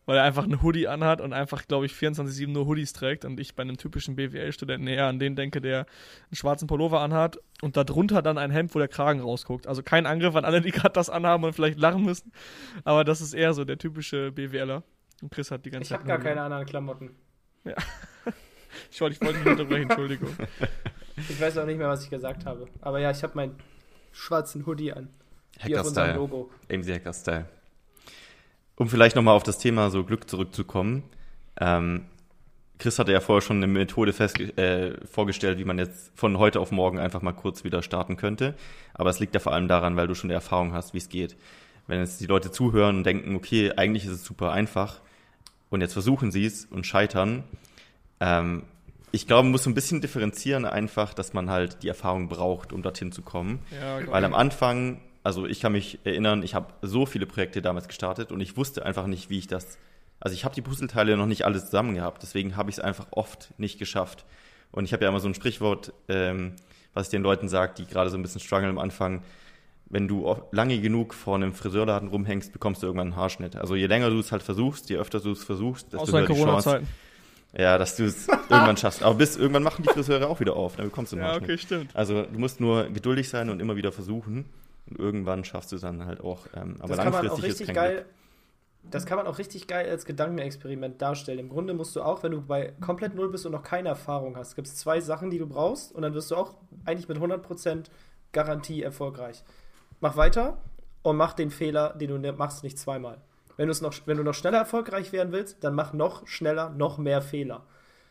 weil er einfach einen Hoodie anhat und einfach, glaube ich, 24-7 nur Hoodies trägt und ich bei einem typischen BWL-Studenten eher an den denke, der einen schwarzen Pullover anhat und darunter dann ein Hemd, wo der Kragen rausguckt. Also kein Angriff an alle, die gerade das anhaben und vielleicht lachen müssen, aber das ist eher so der typische BWLer. Und Chris hat die ganze Ich Zeit. habe gar keine anderen Klamotten. Ich wollte, ich wollte nicht unterbrechen, Entschuldigung. Ich weiß auch nicht mehr, was ich gesagt habe. Aber ja, ich habe meinen schwarzen Hoodie an. Wie auf unserem Hacker-Style. Logo. AMC Hacker-Style. Um vielleicht nochmal auf das Thema so Glück zurückzukommen. Ähm, Chris hatte ja vorher schon eine Methode festge äh, vorgestellt, wie man jetzt von heute auf morgen einfach mal kurz wieder starten könnte. Aber es liegt ja vor allem daran, weil du schon die Erfahrung hast, wie es geht. Wenn jetzt die Leute zuhören und denken, okay, eigentlich ist es super einfach und jetzt versuchen sie es und scheitern, ähm, ich glaube, man muss so ein bisschen differenzieren einfach, dass man halt die Erfahrung braucht, um dorthin zu kommen. Ja, Weil am Anfang, also ich kann mich erinnern, ich habe so viele Projekte damals gestartet und ich wusste einfach nicht, wie ich das. Also ich habe die Puzzleteile noch nicht alle zusammen gehabt, deswegen habe ich es einfach oft nicht geschafft. Und ich habe ja immer so ein Sprichwort, ähm, was ich den Leuten sage, die gerade so ein bisschen strugglen am Anfang. Wenn du lange genug vor einem Friseurladen rumhängst, bekommst du irgendwann einen Haarschnitt. Also je länger du es halt versuchst, je öfter du es versuchst, desto außer höher die Chance, ja, dass du es irgendwann schaffst. Aber bis irgendwann machen die Friseure auch wieder auf, dann bekommst du einen Ja, Haarschnitt. okay, stimmt. Also du musst nur geduldig sein und immer wieder versuchen. Und irgendwann schaffst du es dann halt auch. Ähm, aber Das kann man auch langfristig ist kein geil. Glück. Das kann man auch richtig geil als Gedankenexperiment darstellen. Im Grunde musst du auch, wenn du bei komplett null bist und noch keine Erfahrung hast, gibt es zwei Sachen, die du brauchst und dann wirst du auch eigentlich mit 100% Garantie erfolgreich. Mach weiter und mach den Fehler, den du ne- machst, nicht zweimal. Wenn, noch, wenn du noch schneller erfolgreich werden willst, dann mach noch schneller, noch mehr Fehler.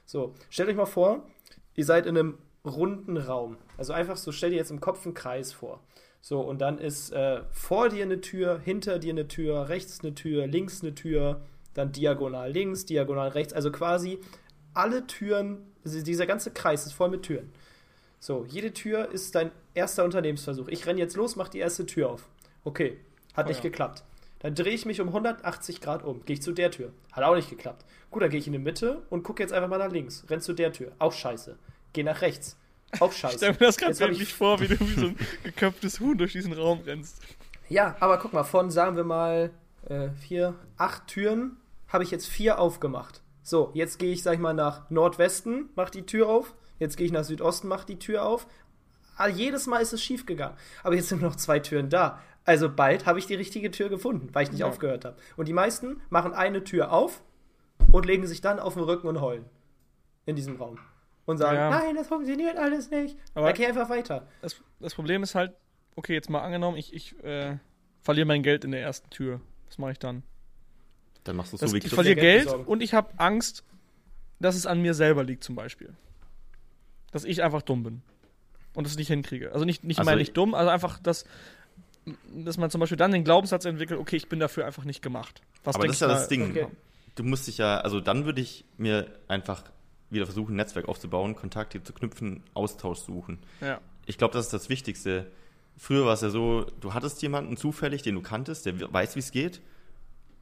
So, stellt euch mal vor, ihr seid in einem runden Raum. Also einfach so, stell dir jetzt im Kopf einen Kreis vor. So, und dann ist äh, vor dir eine Tür, hinter dir eine Tür, rechts eine Tür, links eine Tür, dann diagonal links, diagonal rechts. Also quasi alle Türen, dieser ganze Kreis ist voll mit Türen. So, jede Tür ist dein erster Unternehmensversuch. Ich renne jetzt los, mach die erste Tür auf. Okay, hat Oh nicht ja. geklappt. Dann drehe ich mich um 180 Grad um. Gehe ich zu der Tür. Hat auch nicht geklappt. Gut, dann gehe ich in die Mitte und gucke jetzt einfach mal nach links. Renn zu der Tür. Auch scheiße. Geh nach rechts. Auch Ich scheiße. stell mir das gerade Jetzt hab bildlich ich- vor, wie du wie so ein geköpftes Huhn durch diesen Raum rennst. Ja, aber guck mal, von sagen wir mal äh, vier, acht Türen habe ich jetzt vier aufgemacht. So, jetzt gehe ich, sag ich mal, nach Nordwesten, mach die Tür auf. Jetzt gehe ich nach Südosten, mach die Tür auf. Ah, jedes Mal ist es schief gegangen. Aber jetzt sind noch zwei Türen da. Also bald habe ich die richtige Tür gefunden, weil ich nicht Ja. aufgehört habe. Und die meisten machen eine Tür auf und legen sich dann auf den Rücken und heulen. In diesem Raum. Und sagen, Ja. nein, das funktioniert alles nicht. Aber- dann geh einfach weiter. Das, das Problem ist halt, okay, jetzt mal angenommen, ich, ich äh, verliere mein Geld in der ersten Tür. Was mache ich dann? Dann machst du es Das, so wie ich verliere Geld Geld besorgen. und ich habe Angst, dass es an mir selber liegt, zum Beispiel. Dass ich einfach dumm bin. Und es nicht hinkriege. Also nicht, nicht Also mal ich- nicht dumm, also einfach, dass, dass man zum Beispiel dann den Glaubenssatz entwickelt, okay, ich bin dafür einfach nicht gemacht. Was Aber das ist ja mal- das Ding. Okay. Du musst dich ja, also dann würde ich mir einfach wieder versuchen, ein Netzwerk aufzubauen, Kontakte zu knüpfen, Austausch suchen. Ja. Ich glaube, das ist das Wichtigste. Früher war es ja so, du hattest jemanden zufällig, den du kanntest, der weiß, wie es geht,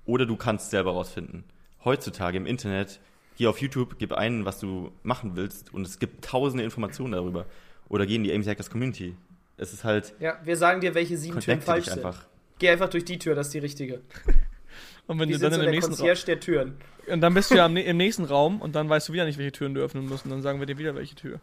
oder du kannst selber rausfinden. Heutzutage im Internet, geh auf YouTube, gib ein, was du machen willst, und es gibt tausende Informationen darüber. Oder geh in die AMC Hackers Community. Es ist halt, Ja, wir sagen dir, welche sieben Türen falsch sind. einfach. Geh einfach durch die Tür, das ist die richtige. Und wenn Die du dann so in dem nächsten Raum. Der Türen. Und dann bist du ja am, im nächsten Raum und dann weißt du wieder nicht, welche Türen du öffnen musst. Und dann sagen wir dir wieder, welche Tür.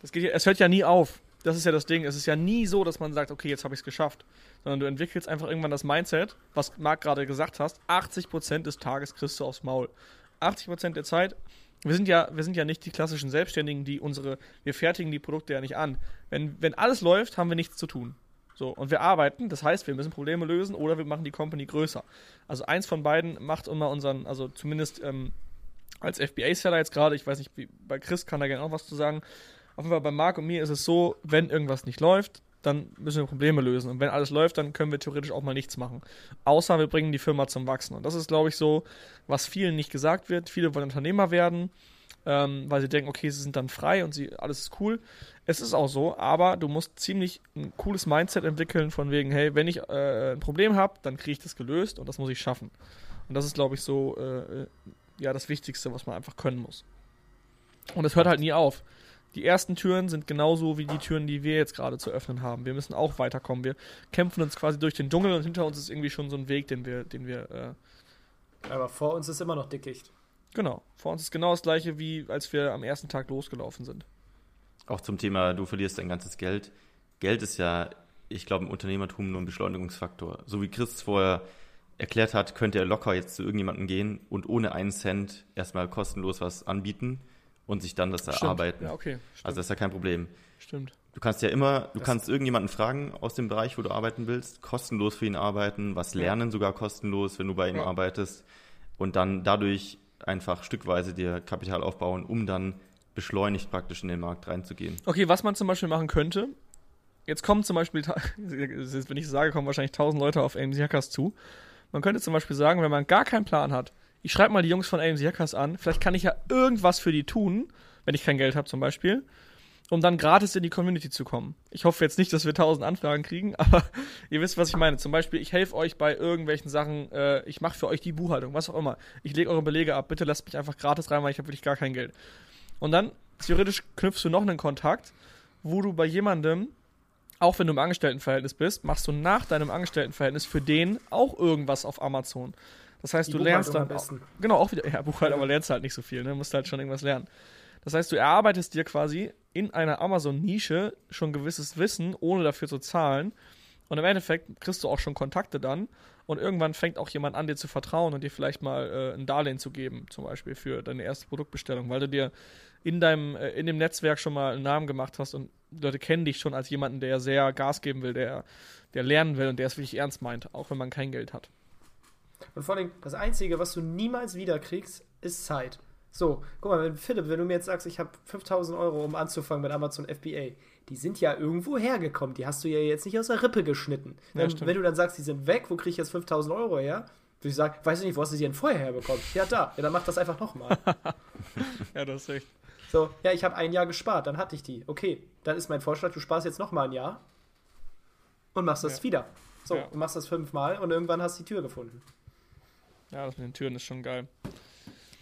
Das geht es hört ja nie auf. Das ist ja das Ding. Es ist ja nie so, dass man sagt, okay, jetzt habe ich es geschafft. Sondern du entwickelst einfach irgendwann das Mindset, was Marc gerade gesagt hast, 80% des Tages kriegst du aufs Maul. 80% der Zeit, wir sind ja, wir sind ja nicht die klassischen Selbstständigen, die unsere, wir fertigen die Produkte ja nicht an. Wenn, wenn alles läuft, haben wir nichts zu tun. So, und wir arbeiten, das heißt, wir müssen Probleme lösen oder wir machen die Company größer. Also eins von beiden macht immer unseren, also zumindest ähm, als FBA-Seller jetzt gerade, ich weiß nicht, wie, bei Chris kann da gerne auch was zu sagen. Auf jeden Fall bei Marc und mir ist es so, wenn irgendwas nicht läuft, dann müssen wir Probleme lösen. Und wenn alles läuft, dann können wir theoretisch auch mal nichts machen. Außer wir bringen die Firma zum Wachsen. Und das ist, glaube ich, so, was vielen nicht gesagt wird. Viele wollen Unternehmer werden. Ähm, weil sie denken, okay, sie sind dann frei und sie, alles ist cool. Es ist auch so, aber du musst ziemlich ein cooles Mindset entwickeln, von wegen, hey, wenn ich äh, ein Problem habe, dann kriege ich das gelöst und das muss ich schaffen. Und das ist, glaube ich, so äh, ja das Wichtigste, was man einfach können muss. Und es hört halt nie auf. Die ersten Türen sind genauso wie die Türen, die wir jetzt gerade zu öffnen haben. Wir müssen auch weiterkommen. Wir kämpfen uns quasi durch den Dschungel und hinter uns ist irgendwie schon so ein Weg, den wir, den wir. Äh Aber vor uns ist immer noch Dickicht. Genau. Vor uns ist genau das gleiche, wie als wir am ersten Tag losgelaufen sind. Auch zum Thema, du verlierst dein ganzes Geld. Geld ist ja, ich glaube, im Unternehmertum nur ein Beschleunigungsfaktor. So wie Chris vorher erklärt hat, könnte er locker jetzt zu irgendjemandem gehen und ohne einen Cent erstmal kostenlos was anbieten und sich dann das Stimmt. erarbeiten. Ja, okay. Stimmt. Also das ist ja kein Problem. Stimmt. Du kannst ja immer, du Das- kannst irgendjemanden fragen aus dem Bereich, wo du arbeiten willst, kostenlos für ihn arbeiten, was lernen sogar kostenlos, wenn du bei ihm Ja. arbeitest und dann dadurch einfach stückweise dir Kapital aufbauen, um dann beschleunigt praktisch in den Markt reinzugehen. Okay, was man zum Beispiel machen könnte, jetzt kommen zum Beispiel, wenn ich sage, kommen wahrscheinlich tausend Leute auf AMC Hackers zu. Man könnte zum Beispiel sagen, wenn man gar keinen Plan hat, ich schreibe mal die Jungs von AMC Hackers an, vielleicht kann ich ja irgendwas für die tun, wenn ich kein Geld habe zum Beispiel, um dann gratis in die Community zu kommen. Ich hoffe jetzt nicht, dass wir tausend Anfragen kriegen, aber ihr wisst, was ich meine. Zum Beispiel, ich helfe euch bei irgendwelchen Sachen, äh, ich mache für euch die Buchhaltung, was auch immer. Ich lege eure Belege ab, bitte lasst mich einfach gratis rein, weil ich habe wirklich gar kein Geld. Und dann, theoretisch, knüpfst du noch einen Kontakt, wo du bei jemandem, auch wenn du im Angestelltenverhältnis bist, machst du nach deinem Angestelltenverhältnis für den auch irgendwas auf Amazon. Das heißt, Die du lernst dann. am besten. Genau, auch wieder. Ja, Buchhaltung, aber lernst halt nicht so viel, ne? Musst halt schon irgendwas lernen. Das heißt, du erarbeitest dir quasi in einer Amazon-Nische schon gewisses Wissen, ohne dafür zu zahlen. Und im Endeffekt kriegst du auch schon Kontakte dann. Und irgendwann fängt auch jemand an, dir zu vertrauen und dir vielleicht mal äh, ein Darlehen zu geben, zum Beispiel für deine erste Produktbestellung, weil du dir in deinem, äh, in dem Netzwerk schon mal einen Namen gemacht hast und Leute kennen dich schon als jemanden, der sehr Gas geben will, der, der lernen will und der es wirklich ernst meint, auch wenn man kein Geld hat. Und vor allem, das Einzige, was du niemals wiederkriegst, ist Zeit. So, guck mal, wenn, Philipp, wenn du mir jetzt sagst, ich habe 5000 Euro, um anzufangen mit Amazon FBA, die sind ja irgendwo hergekommen. Die hast du ja jetzt nicht aus der Rippe geschnitten. Ja, Wenn, wenn du dann sagst, die sind weg, wo kriege ich jetzt 5000 Euro her? Würde ich sagen, weiß ich nicht, wo hast du die denn vorher herbekommen? Ja, da. Ja, dann mach das einfach nochmal. Ja, das ist recht. so, ja, ich habe ein Jahr gespart, dann hatte ich die. Okay, dann ist mein Vorschlag, du sparst jetzt nochmal ein Jahr und machst das Ja. wieder. So, Ja. und machst das fünfmal und irgendwann hast du die Tür gefunden. Ja, das mit den Türen ist schon geil.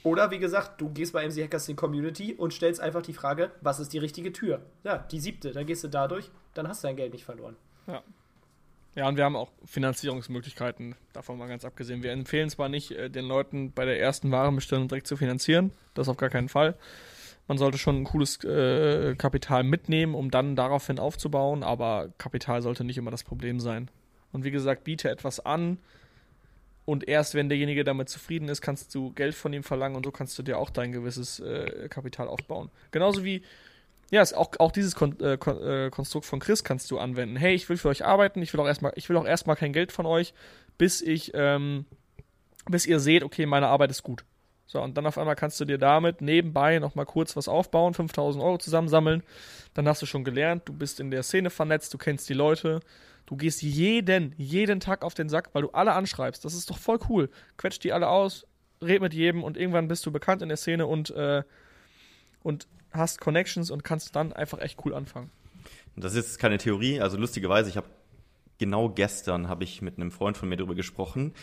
Oder wie gesagt, du gehst bei MC Hackers in die Community und stellst einfach die Frage, was ist die richtige Tür? Ja, die siebte, dann gehst du dadurch, dann hast du dein Geld nicht verloren. Ja, und wir haben auch Finanzierungsmöglichkeiten, davon mal ganz abgesehen. Wir empfehlen zwar nicht, äh, den Leuten bei der ersten Warenbestellung direkt zu finanzieren, das auf gar keinen Fall. Man sollte schon ein cooles äh, Kapital mitnehmen, um dann daraufhin aufzubauen, aber Kapital sollte nicht immer das Problem sein. Und wie gesagt, biete etwas an und erst wenn derjenige damit zufrieden ist, kannst du Geld von ihm verlangen und so kannst du dir auch dein gewisses äh, Kapital aufbauen. Genauso wie ja, auch, auch dieses Kon äh, Kon äh, Konstrukt von Chris kannst du anwenden. Hey, ich will für euch arbeiten, ich will auch erstmal, ich will auch erstmal kein Geld von euch, bis ich, ähm, bis ihr seht, okay, meine Arbeit ist gut. So, und dann auf einmal kannst du dir damit nebenbei nochmal kurz was aufbauen, 5000 Euro zusammensammeln. Dann hast du schon gelernt, du bist in der Szene vernetzt, du kennst die Leute. Du gehst jeden, jeden Tag auf den Sack, weil du alle anschreibst. Das ist doch voll cool. Quetsch die alle aus, red mit jedem und irgendwann bist du bekannt in der Szene und, äh, und hast Connections und kannst dann einfach echt cool anfangen. Das ist keine Theorie, also lustigerweise, ich habe genau gestern habe ich mit einem Freund von mir darüber gesprochen,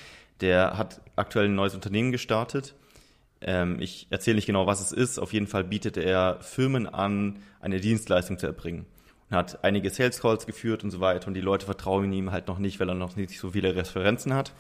der hat aktuell ein neues Unternehmen gestartet. Ähm, ich erzähle nicht genau, was es ist. Auf jeden Fall bietet er Firmen an, eine Dienstleistung zu erbringen. Und hat einige Sales Calls geführt und so weiter und die Leute vertrauen ihm halt noch nicht, weil er noch nicht so viele Referenzen hat.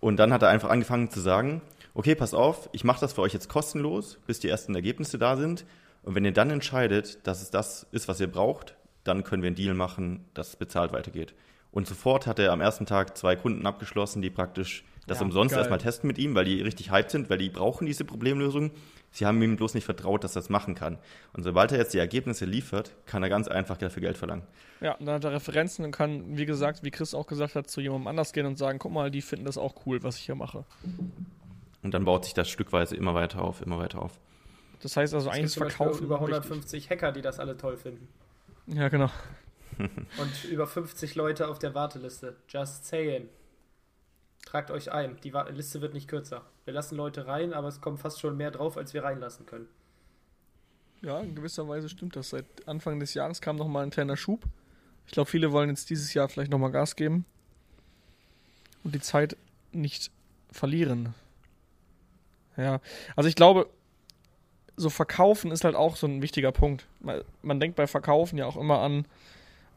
Und dann hat er einfach angefangen zu sagen, okay, pass auf, ich mache das für euch jetzt kostenlos, bis die ersten Ergebnisse da sind. Und wenn ihr dann entscheidet, dass es das ist, was ihr braucht, dann können wir einen Deal machen, dass es bezahlt weitergeht. Und sofort hat er am ersten Tag zwei Kunden abgeschlossen, die praktisch das Ja, umsonst geil. erstmal testen mit ihm, weil die richtig hyped sind, weil die brauchen diese Problemlösung. Sie haben ihm bloß nicht vertraut, dass er das machen kann. Und sobald er jetzt die Ergebnisse liefert, kann er ganz einfach dafür Geld verlangen. Ja, und dann hat er Referenzen und kann, wie gesagt, wie Chris auch gesagt hat, zu jemandem anders gehen und sagen, guck mal, die finden das auch cool, was ich hier mache. Und dann baut sich das stückweise immer weiter auf, immer weiter auf. Das heißt also Es eigentlich verkaufen. über richtig. 150 Hacker, die das alle toll finden. Ja, genau. Und über 50 Leute auf der Warteliste. Just saying. Tragt euch ein. Die Liste wird nicht kürzer. Wir lassen Leute rein, aber es kommen fast schon mehr drauf, als wir reinlassen können. Ja, in gewisser Weise stimmt das. Seit Anfang des Jahres kam noch mal ein kleiner Schub. Ich glaube, viele wollen jetzt dieses Jahr vielleicht noch mal Gas geben und die Zeit nicht verlieren. Ja, also ich glaube, so verkaufen ist halt auch so ein wichtiger Punkt. Man, man denkt bei Verkaufen ja auch immer an,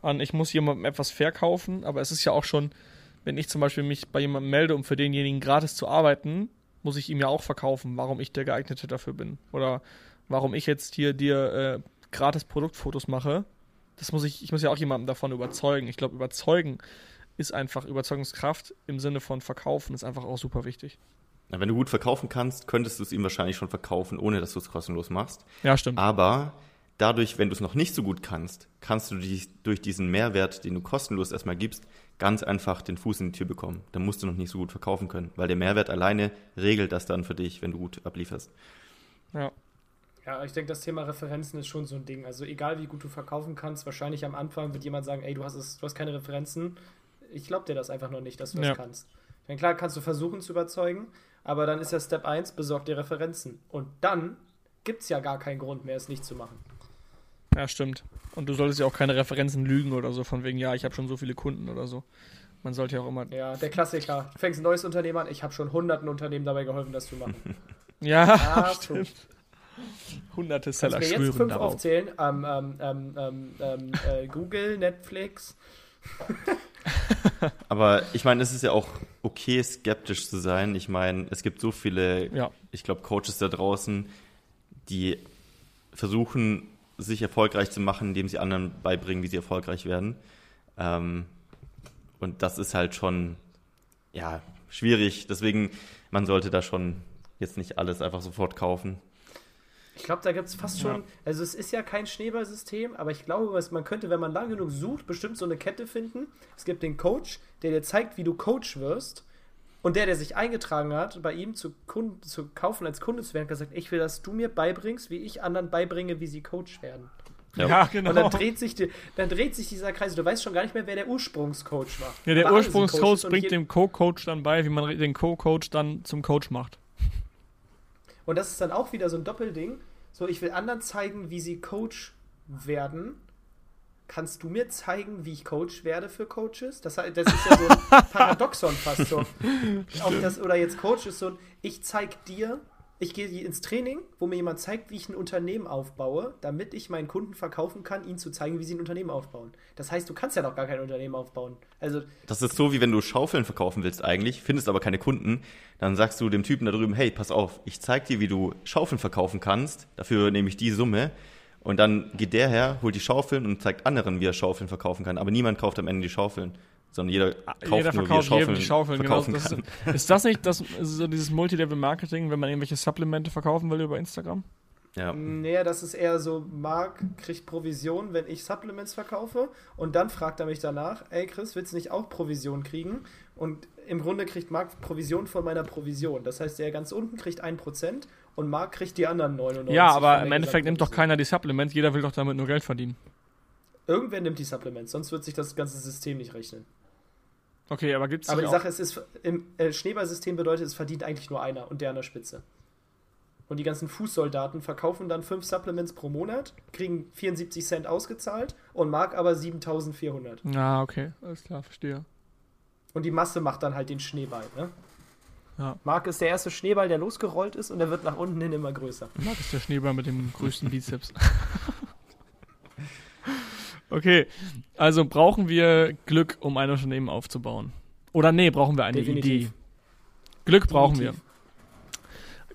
an, ich muss jemandem etwas verkaufen, aber es ist ja auch schon, wenn ich zum Beispiel mich bei jemandem melde, um für denjenigen gratis zu arbeiten, muss ich ihm ja auch verkaufen, warum ich der geeignete dafür bin. Oder warum ich jetzt hier dir äh, gratis Produktfotos mache. Das muss ich, ich muss ja auch jemanden davon überzeugen. Ich glaube, überzeugen ist einfach Überzeugungskraft im Sinne von verkaufen, ist einfach auch super wichtig. Na, wenn du gut verkaufen kannst, könntest du es ihm wahrscheinlich schon verkaufen, ohne dass du es kostenlos machst. Ja, stimmt. Aber dadurch, wenn du es noch nicht so gut kannst, kannst du dich durch diesen Mehrwert, den du kostenlos erstmal gibst, ganz einfach den Fuß in die Tür bekommen. Dann musst du noch nicht so gut verkaufen können, weil der Mehrwert alleine regelt das dann für dich, wenn du gut ablieferst. Ja. Ja, ich denke, das Thema Referenzen ist schon so ein Ding. Also egal wie gut du verkaufen kannst, wahrscheinlich am Anfang wird jemand sagen, ey, du hast es, du hast keine Referenzen. Ich glaube dir das einfach noch nicht, dass du Ja. das kannst. Denn klar kannst du versuchen zu überzeugen, aber dann ist ja Step 1, besorg dir Referenzen. Und dann gibt es ja gar keinen Grund mehr, es nicht zu machen. Ja, stimmt. Und du solltest ja auch keine Referenzen lügen oder so, von wegen, ja, ich habe schon so viele Kunden oder so. Man sollte ja auch immer. Ja, der Klassiker. Du fängst ein neues Unternehmen an, ich habe schon hunderten Unternehmen dabei geholfen, das zu machen. Ja, Ah, stimmt. Hunderte Kannst Seller mir jetzt schwören fünf darauf. aufzählen? Ähm, ähm, ähm, ähm, ähm, äh, Google, Netflix. Aber ich meine, es ist ja auch okay, skeptisch zu sein. Ich meine, es gibt so viele, Ja. ich glaube, Coaches da draußen, die versuchen, sich erfolgreich zu machen, indem sie anderen beibringen, wie sie erfolgreich werden. Ähm, und das ist halt schon, ja, schwierig. Deswegen, man sollte da schon jetzt nicht alles einfach sofort kaufen. Ich glaube, da gibt es fast schon, Ja. also es ist ja kein Schneeballsystem, aber ich glaube, was man könnte, wenn man lang genug sucht, bestimmt so eine Kette finden. Es gibt den Coach, der dir zeigt, wie du Coach wirst. Und der, der sich eingetragen hat, bei ihm zu, Kunden, zu kaufen, als Kunde zu werden, hat gesagt, ich will, dass du mir beibringst, wie ich anderen beibringe, wie sie Coach werden. Ja. Ja, genau. Und dann dreht, sich die, dann dreht sich dieser Kreis. Du weißt schon gar nicht mehr, wer der Ursprungscoach war. ja, der Ursprungscoach bringt dem Co-Coach dann bei, wie man den Co-Coach dann zum Coach macht. Und das ist dann auch wieder so ein Doppelding. So, ich will anderen zeigen, wie sie Coach werden. Kannst du mir zeigen, wie ich Coach werde für Coaches? Das, das ist ja so ein Paradoxon fast so. Das, oder jetzt Coach ist so ein, ich zeig dir, ich gehe ins Training, wo mir jemand zeigt, wie ich ein Unternehmen aufbaue, damit ich meinen Kunden verkaufen kann, ihnen zu zeigen, wie sie ein Unternehmen aufbauen. Das heißt, du kannst ja noch gar kein Unternehmen aufbauen. Also, Das ist so, wie wenn du Schaufeln verkaufen willst eigentlich, findest aber keine Kunden, dann sagst du dem Typen da drüben, hey, pass auf, ich zeig dir, wie du Schaufeln verkaufen kannst, dafür nehme ich die Summe und dann geht der her, holt die Schaufeln und zeigt anderen, wie er Schaufeln verkaufen kann, aber niemand kauft am Ende die Schaufeln, sondern jeder kauft Ah, Jeder nur, wie er verkauft Schaufeln, die Schaufeln. Genau, verkaufen das kann. ist, ist das nicht das, so dieses Multilevel-Marketing, wenn man irgendwelche Supplemente verkaufen will über Instagram? Ja. Nee, das ist eher so, Marc kriegt Provision, wenn ich Supplements verkaufe. Und dann fragt er mich danach, ey Chris, willst du nicht auch Provision kriegen? Und im Grunde kriegt Marc Provision von meiner Provision. Das heißt, der ganz unten kriegt 1% und Marc kriegt die anderen 99%. Ja, aber im Endeffekt nimmt doch keiner die Supplements, jeder will doch damit nur Geld verdienen. Irgendwer nimmt die Supplements, sonst wird sich das ganze System nicht rechnen. Okay, aber gibt es Aber die auch, Sache ist, es ist, im äh, Schneeballsystem bedeutet, es verdient eigentlich nur einer und der an der Spitze. Und die ganzen Fußsoldaten verkaufen dann fünf Supplements pro Monat, kriegen 74 Cent ausgezahlt und Marc aber 7400. Ja, okay, alles klar, verstehe. Und die Masse macht dann halt den Schneeball. Ne? Ja. Marc ist der erste Schneeball, der losgerollt ist und der wird nach unten hin immer größer. Marc ist der Schneeball mit dem größten Bizeps. okay, also brauchen wir Glück, um ein Unternehmen aufzubauen? Oder nee, brauchen wir eine Definitiv. Idee? Glück brauchen wir. Definitiv.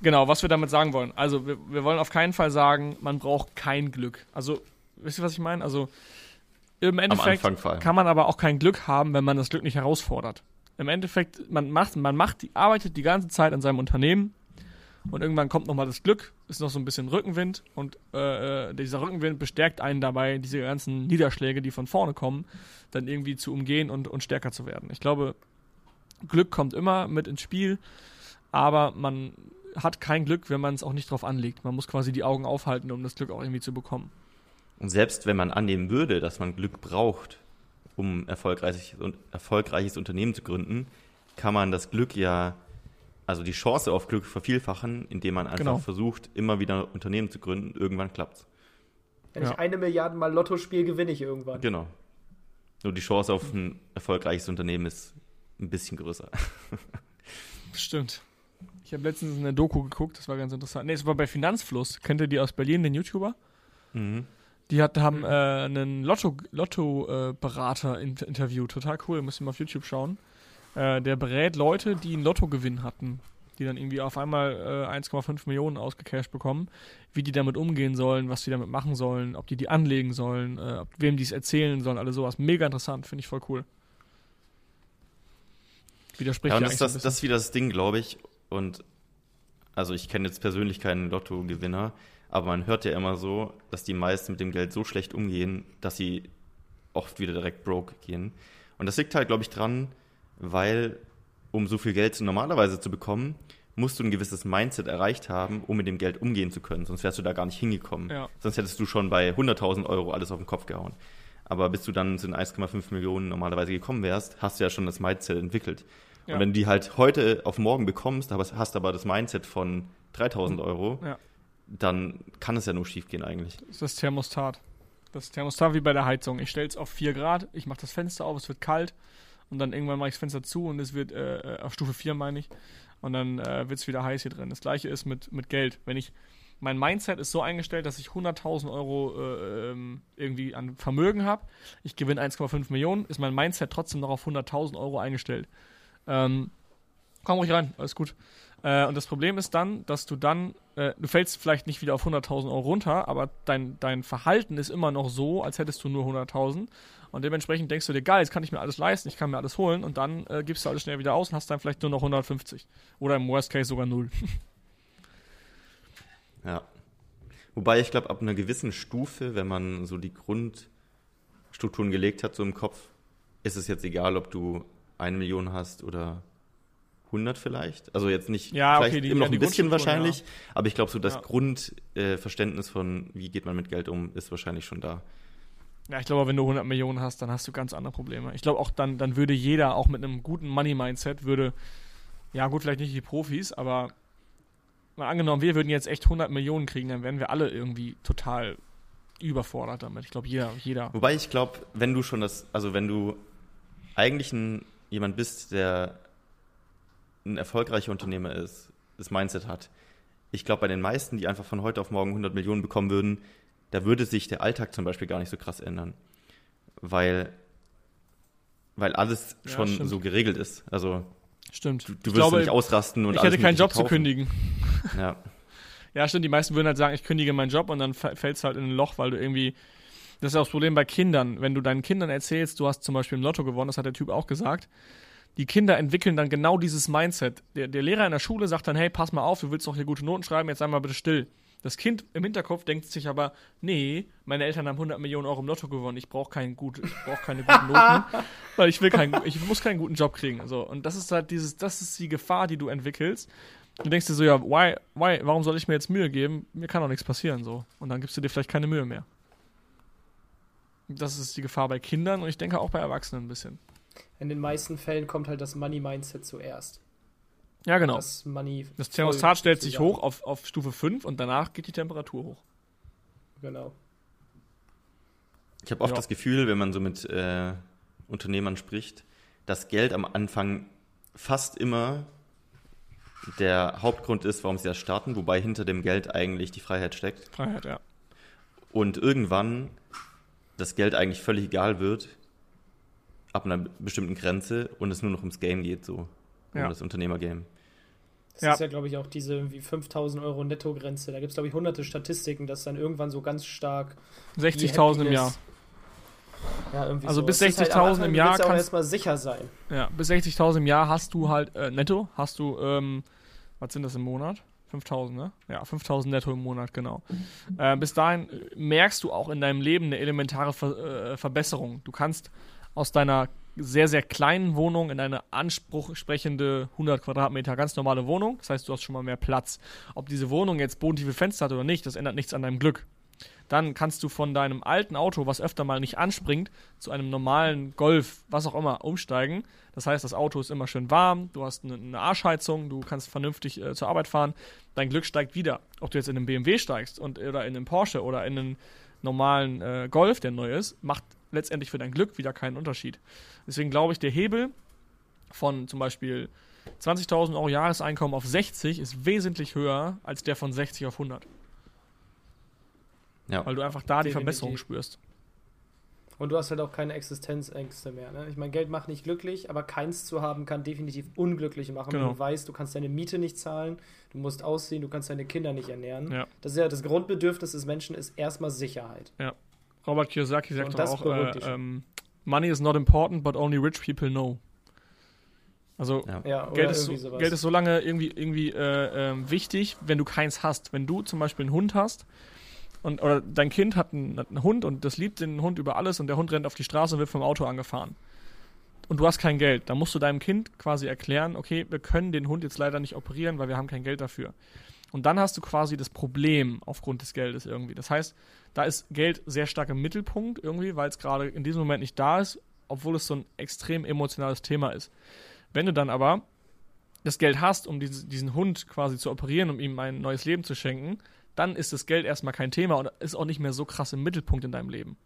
Genau, was wir damit sagen wollen. Also, wir, wir wollen auf keinen Fall sagen, man braucht kein Glück. Also, wisst ihr, was ich meine? Also, im Endeffekt kann man aber auch kein Glück haben, wenn man das Glück nicht herausfordert. Im Endeffekt, man macht, man macht, die, arbeitet die ganze Zeit an seinem Unternehmen und irgendwann kommt nochmal das Glück, ist noch so ein bisschen Rückenwind und äh, äh, dieser Rückenwind bestärkt einen dabei, diese ganzen Niederschläge, die von vorne kommen, dann irgendwie zu umgehen und, und stärker zu werden. Ich glaube, Glück kommt immer mit ins Spiel, aber man hat kein Glück, wenn man es auch nicht drauf anlegt. Man muss quasi die Augen aufhalten, um das Glück auch irgendwie zu bekommen. Und selbst wenn man annehmen würde, dass man Glück braucht, um erfolgreich, und erfolgreiches Unternehmen zu gründen, kann man das Glück ja, also die Chance auf Glück vervielfachen, indem man einfach Genau. versucht, immer wieder Unternehmen zu gründen. Irgendwann klappt's. Wenn Ja. ich eine Milliarde Mal Lotto spiele, gewinne ich irgendwann. Genau. Nur die Chance auf ein erfolgreiches Unternehmen ist ein bisschen größer. Stimmt. Ich habe letztens eine Doku geguckt, das war ganz interessant. Ne, es war bei Finanzfluss. Kennt ihr die aus Berlin, den YouTuber? Mhm. Die hat, haben Mhm. äh, einen Lotto-Berater Lotto, äh, Berater in, interviewt. Total cool, müsst ihr mal auf YouTube schauen. Äh, der berät Leute, die einen Lottogewinn hatten, die dann irgendwie auf einmal äh, 1,5 Millionen ausgecasht bekommen, wie die damit umgehen sollen, was die damit machen sollen, ob die die anlegen sollen, äh, ob, wem die es erzählen sollen, alles sowas. Mega interessant, finde ich voll cool. Widerspricht Ja, und das, das, das ist wieder das Ding, glaube ich. Und also ich kenne jetzt persönlich keinen Lottogewinner, aber man hört ja immer so, dass die meisten mit dem Geld so schlecht umgehen, dass sie oft wieder direkt broke gehen. Und das liegt halt, glaube ich, dran, weil um so viel Geld normalerweise zu bekommen, musst du ein gewisses Mindset erreicht haben, um mit dem Geld umgehen zu können. Sonst wärst du da gar nicht hingekommen. Ja. Sonst hättest du schon bei 100.000 Euro alles auf den Kopf gehauen. Aber bis du dann zu den 1,5 Millionen normalerweise gekommen wärst, hast du ja schon das Mindset entwickelt. Ja. Und wenn du die halt heute auf morgen bekommst, hast aber das Mindset von 3000 Euro, Ja. Dann kann es ja nur schief gehen eigentlich. Das ist das Thermostat. Das Thermostat wie bei der Heizung. Ich stelle es auf 4 Grad, ich mache das Fenster auf, es wird kalt und dann irgendwann mache ich das Fenster zu und es wird, äh, auf Stufe 4 meine ich, und dann äh, wird es wieder heiß hier drin. Das gleiche ist mit, mit Geld. Wenn ich, mein Mindset ist so eingestellt, dass ich 100.000 Euro äh, ähm, irgendwie an Vermögen habe, ich gewinne 1,5 Millionen, ist mein Mindset trotzdem noch auf 100.000 Euro eingestellt. Ähm, komm ruhig rein, alles gut. Äh, und das Problem ist dann, dass du dann, äh, du fällst vielleicht nicht wieder auf 100.000 Euro runter, aber dein, dein Verhalten ist immer noch so, als hättest du nur 100.000. Und dementsprechend denkst du dir, geil, jetzt kann ich mir alles leisten, ich kann mir alles holen und dann äh, gibst du alles schnell wieder aus und hast dann vielleicht nur noch 150. Oder im Worst Case sogar null. Ja. Wobei ich glaube, ab einer gewissen Stufe, wenn man so die Grundstrukturen gelegt hat, so im Kopf, ist es jetzt egal, ob du eine Million hast oder 100 vielleicht. Also jetzt nicht, Ja, okay, vielleicht die- immer ja, noch die ein bisschen wahrscheinlich, aber ich glaube, so das Ja. Grundverständnis äh, von, wie geht man mit Geld um, ist wahrscheinlich schon da. Ja, ich glaube, wenn du 100 Millionen hast, dann hast du ganz andere Probleme. Ich glaube auch dann, dann würde jeder, auch mit einem guten Money-Mindset, würde, ja gut, vielleicht nicht die Profis, aber mal angenommen, wir würden jetzt echt 100 Millionen kriegen, dann wären wir alle irgendwie total überfordert damit. Ich glaube, jeder, jeder. Wobei ich glaube, wenn du schon das, also wenn du eigentlich ein, jemand bist, der ein erfolgreicher Unternehmer ist, das Mindset hat, ich glaube, bei den meisten, die einfach von heute auf morgen 100 Millionen bekommen würden, da würde sich der Alltag zum Beispiel gar nicht so krass ändern. Weil, weil alles Ja, schon stimmt. so geregelt ist. Also Stimmt. du, du wirst glaube, nicht ausrasten und ich hätte keinen Job zu kaufen. kündigen. Ja. Ja, stimmt. Die meisten würden halt sagen, ich kündige meinen Job und dann fällst du halt in ein Loch, weil du irgendwie. Das ist ja auch das Problem bei Kindern. Wenn du deinen Kindern erzählst, du hast zum Beispiel im Lotto gewonnen, das hat der Typ auch gesagt. Die Kinder entwickeln dann genau dieses Mindset. Der, der Lehrer in der Schule sagt dann, hey, pass mal auf, du willst doch hier gute Noten schreiben, jetzt sei mal bitte still. Das Kind im Hinterkopf denkt sich aber, nee, meine Eltern haben 100 Millionen Euro im Lotto gewonnen, ich brauche kein gut, ich brauche keine guten Noten, weil ich will keinen, ich muss keinen guten Job kriegen. So und das ist halt dieses, das ist die Gefahr, die du entwickelst. Du denkst dir so, ja, why, why, warum soll ich mir jetzt Mühe geben? Mir kann doch nichts passieren so. Und dann gibst du dir vielleicht keine Mühe mehr. Das ist die Gefahr bei Kindern und ich denke auch bei Erwachsenen ein bisschen. In den meisten Fällen kommt halt das Money-Mindset zuerst. Ja, genau. Das Money. Das Thermostat stellt sich hoch auf, auf Stufe 5 und danach geht die Temperatur hoch. Genau. Ich habe oft Ja. das Gefühl, wenn man so mit äh, Unternehmern spricht, dass Geld am Anfang fast immer der Hauptgrund ist, warum sie das starten, wobei hinter dem Geld eigentlich die Freiheit steckt. Freiheit, ja. Und irgendwann das Geld eigentlich völlig egal wird, ab einer bestimmten Grenze und es nur noch ums Game geht, so. Um Ja. das Unternehmergame. Das Ja. ist ja, glaube ich, auch diese irgendwie 5000 Euro Nettogrenze. Da gibt es, glaube ich, hunderte Statistiken, dass dann irgendwann so ganz stark. die 60.000 im Jahr. Ja, irgendwie Also so. bis Es ist halt am 60.000 im Jahr auch kannst- erstmal sicher sein. Ja, bis 60.000 im Jahr hast du halt, äh, netto, hast du, ähm, was sind das im Monat? 5.000, ne? Ja, 5.000 netto im Monat, genau. Äh, bis dahin äh, merkst du auch in deinem Leben eine elementare Ver äh, Verbesserung. Du kannst aus deiner sehr, sehr kleinen Wohnung in eine ansprechende 100 Quadratmeter ganz normale Wohnung. Das heißt, du hast schon mal mehr Platz. Ob diese Wohnung jetzt bodentiefe Fenster hat oder nicht, das ändert nichts an deinem Glück. Dann kannst du von deinem alten Auto, was öfter mal nicht anspringt, zu einem normalen Golf, was auch immer, umsteigen. Das heißt, das Auto ist immer schön warm, du hast eine, Arschheizung, du kannst vernünftig äh, zur Arbeit fahren. Dein Glück steigt wieder. Ob du jetzt in einen BMW steigst und, oder in einen Porsche oder in einen normalen äh, Golf, der neu ist, macht letztendlich für dein Glück wieder keinen Unterschied. Deswegen glaube ich, der Hebel von zum Beispiel 20.000 Euro Jahreseinkommen auf 60 ist wesentlich höher als der von 60 auf 100. Ja. Weil du einfach da die Definitiv. Verbesserung spürst. Und du hast halt auch keine Existenzängste mehr. Ne? Ich meine, Geld macht nicht glücklich, aber keins zu haben kann definitiv unglücklich machen. Genau. Wenn du weißt, du kannst deine Miete nicht zahlen, du musst ausziehen, du kannst deine Kinder nicht ernähren. Ja. Das ist ja das Grundbedürfnis des Menschen ist erstmal Sicherheit. Robert Kiyosaki sagt doch auch, äh, ähm, Money is not important, but only rich people know. Also Ja. Geld, ist so. Geld ist so lange irgendwie, irgendwie äh, ähm, wichtig, wenn du keins hast. Wenn du zum Beispiel einen Hund hast und oder dein Kind hat einen, hat einen Hund und das liebt den Hund über alles und der Hund rennt auf die Straße und wird vom Auto angefahren. Und du hast kein Geld, dann musst du deinem Kind quasi erklären, okay, wir können den Hund jetzt leider nicht operieren, weil wir haben kein Geld dafür. Und dann hast du quasi das Problem aufgrund des Geldes irgendwie. Das heißt, da ist Geld sehr stark im Mittelpunkt irgendwie, weil es gerade in diesem Moment nicht da ist, obwohl es so ein extrem emotionales Thema ist. Wenn du dann aber das Geld hast, um diesen, Hund quasi zu operieren, um ihm ein neues Leben zu schenken, dann ist das Geld erstmal kein Thema und ist auch nicht mehr so krass im Mittelpunkt in deinem Leben.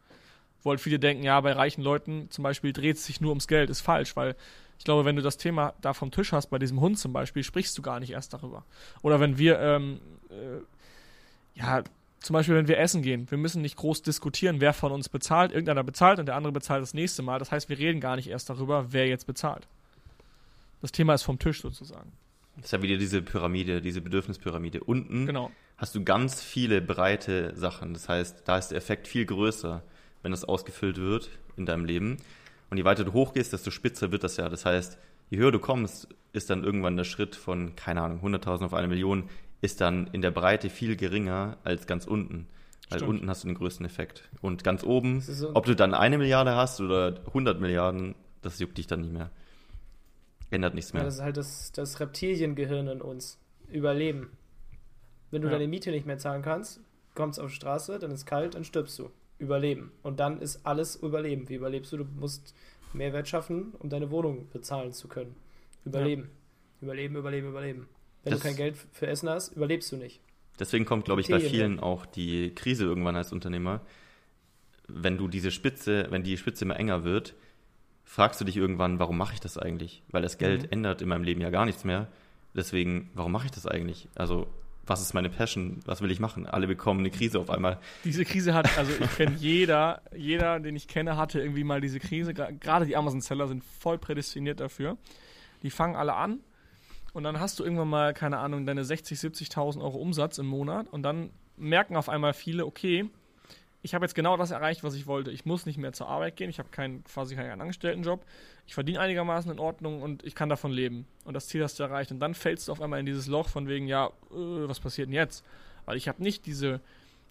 Wo halt viele denken, ja, bei reichen Leuten zum Beispiel dreht es sich nur ums Geld, ist falsch, weil ich glaube, wenn du das Thema da vom Tisch hast, bei diesem Hund zum Beispiel, sprichst du gar nicht erst darüber. Oder wenn wir, ähm, äh, ja, zum Beispiel, wenn wir essen gehen, wir müssen nicht groß diskutieren, wer von uns bezahlt. Irgendeiner bezahlt und der andere bezahlt das nächste Mal. Das heißt, wir reden gar nicht erst darüber, wer jetzt bezahlt. Das Thema ist vom Tisch sozusagen. Das ist ja wieder diese Pyramide, diese Bedürfnispyramide. Unten Genau. hast du ganz viele breite Sachen. Das heißt, da ist der Effekt viel größer, wenn das ausgefüllt wird in deinem Leben. Und je weiter du hochgehst, desto spitzer wird das ja. Das heißt, je höher du kommst, ist dann irgendwann der Schritt von, keine Ahnung, 100.000 auf eine Million, ist dann in der Breite viel geringer als ganz unten. Weil Stimmt. unten hast du den größten Effekt. Und ganz oben, so- ob du dann eine Milliarde hast oder 100 Milliarden, das juckt dich dann nicht mehr. Ändert nichts Ja, mehr. das ist halt das, das Reptiliengehirn in uns. Überleben. Wenn du Ja. deine Miete nicht mehr zahlen kannst, kommst auf die Straße, dann ist kalt, dann stirbst du. Überleben. Und dann ist alles Überleben. Wie überlebst du? Du musst Mehrwert schaffen, um deine Wohnung bezahlen zu können. Überleben. Überleben, überleben, überleben. Wenn Das- du kein Geld für Essen hast, überlebst du nicht. Deswegen kommt, glaube ich, bei Reptilien, vielen auch die Krise irgendwann als Unternehmer. Wenn du diese Spitze, wenn die Spitze immer enger wird, fragst du dich irgendwann, warum mache ich das eigentlich? Weil das Geld Mhm. ändert in meinem Leben ja gar nichts mehr. Deswegen, warum mache ich das eigentlich? Also, was ist meine Passion? Was will ich machen? Alle bekommen eine Krise auf einmal. Diese Krise hat, also ich kenne jeder, jeder, den ich kenne, hatte irgendwie mal diese Krise. Gerade die Amazon-Seller sind voll prädestiniert dafür. Die fangen alle an und dann hast du irgendwann mal, keine Ahnung, deine 60, 70.000 Euro Umsatz im Monat und dann merken auf einmal viele, okay, ich habe jetzt genau das erreicht, was ich wollte. Ich muss nicht mehr zur Arbeit gehen, ich habe keinen, quasi keinen Angestelltenjob, ich verdiene einigermaßen in Ordnung und ich kann davon leben. Und das Ziel hast du erreicht. Und dann fällst du auf einmal in dieses Loch von wegen, ja, äh, was passiert denn jetzt? Weil ich habe nicht diese,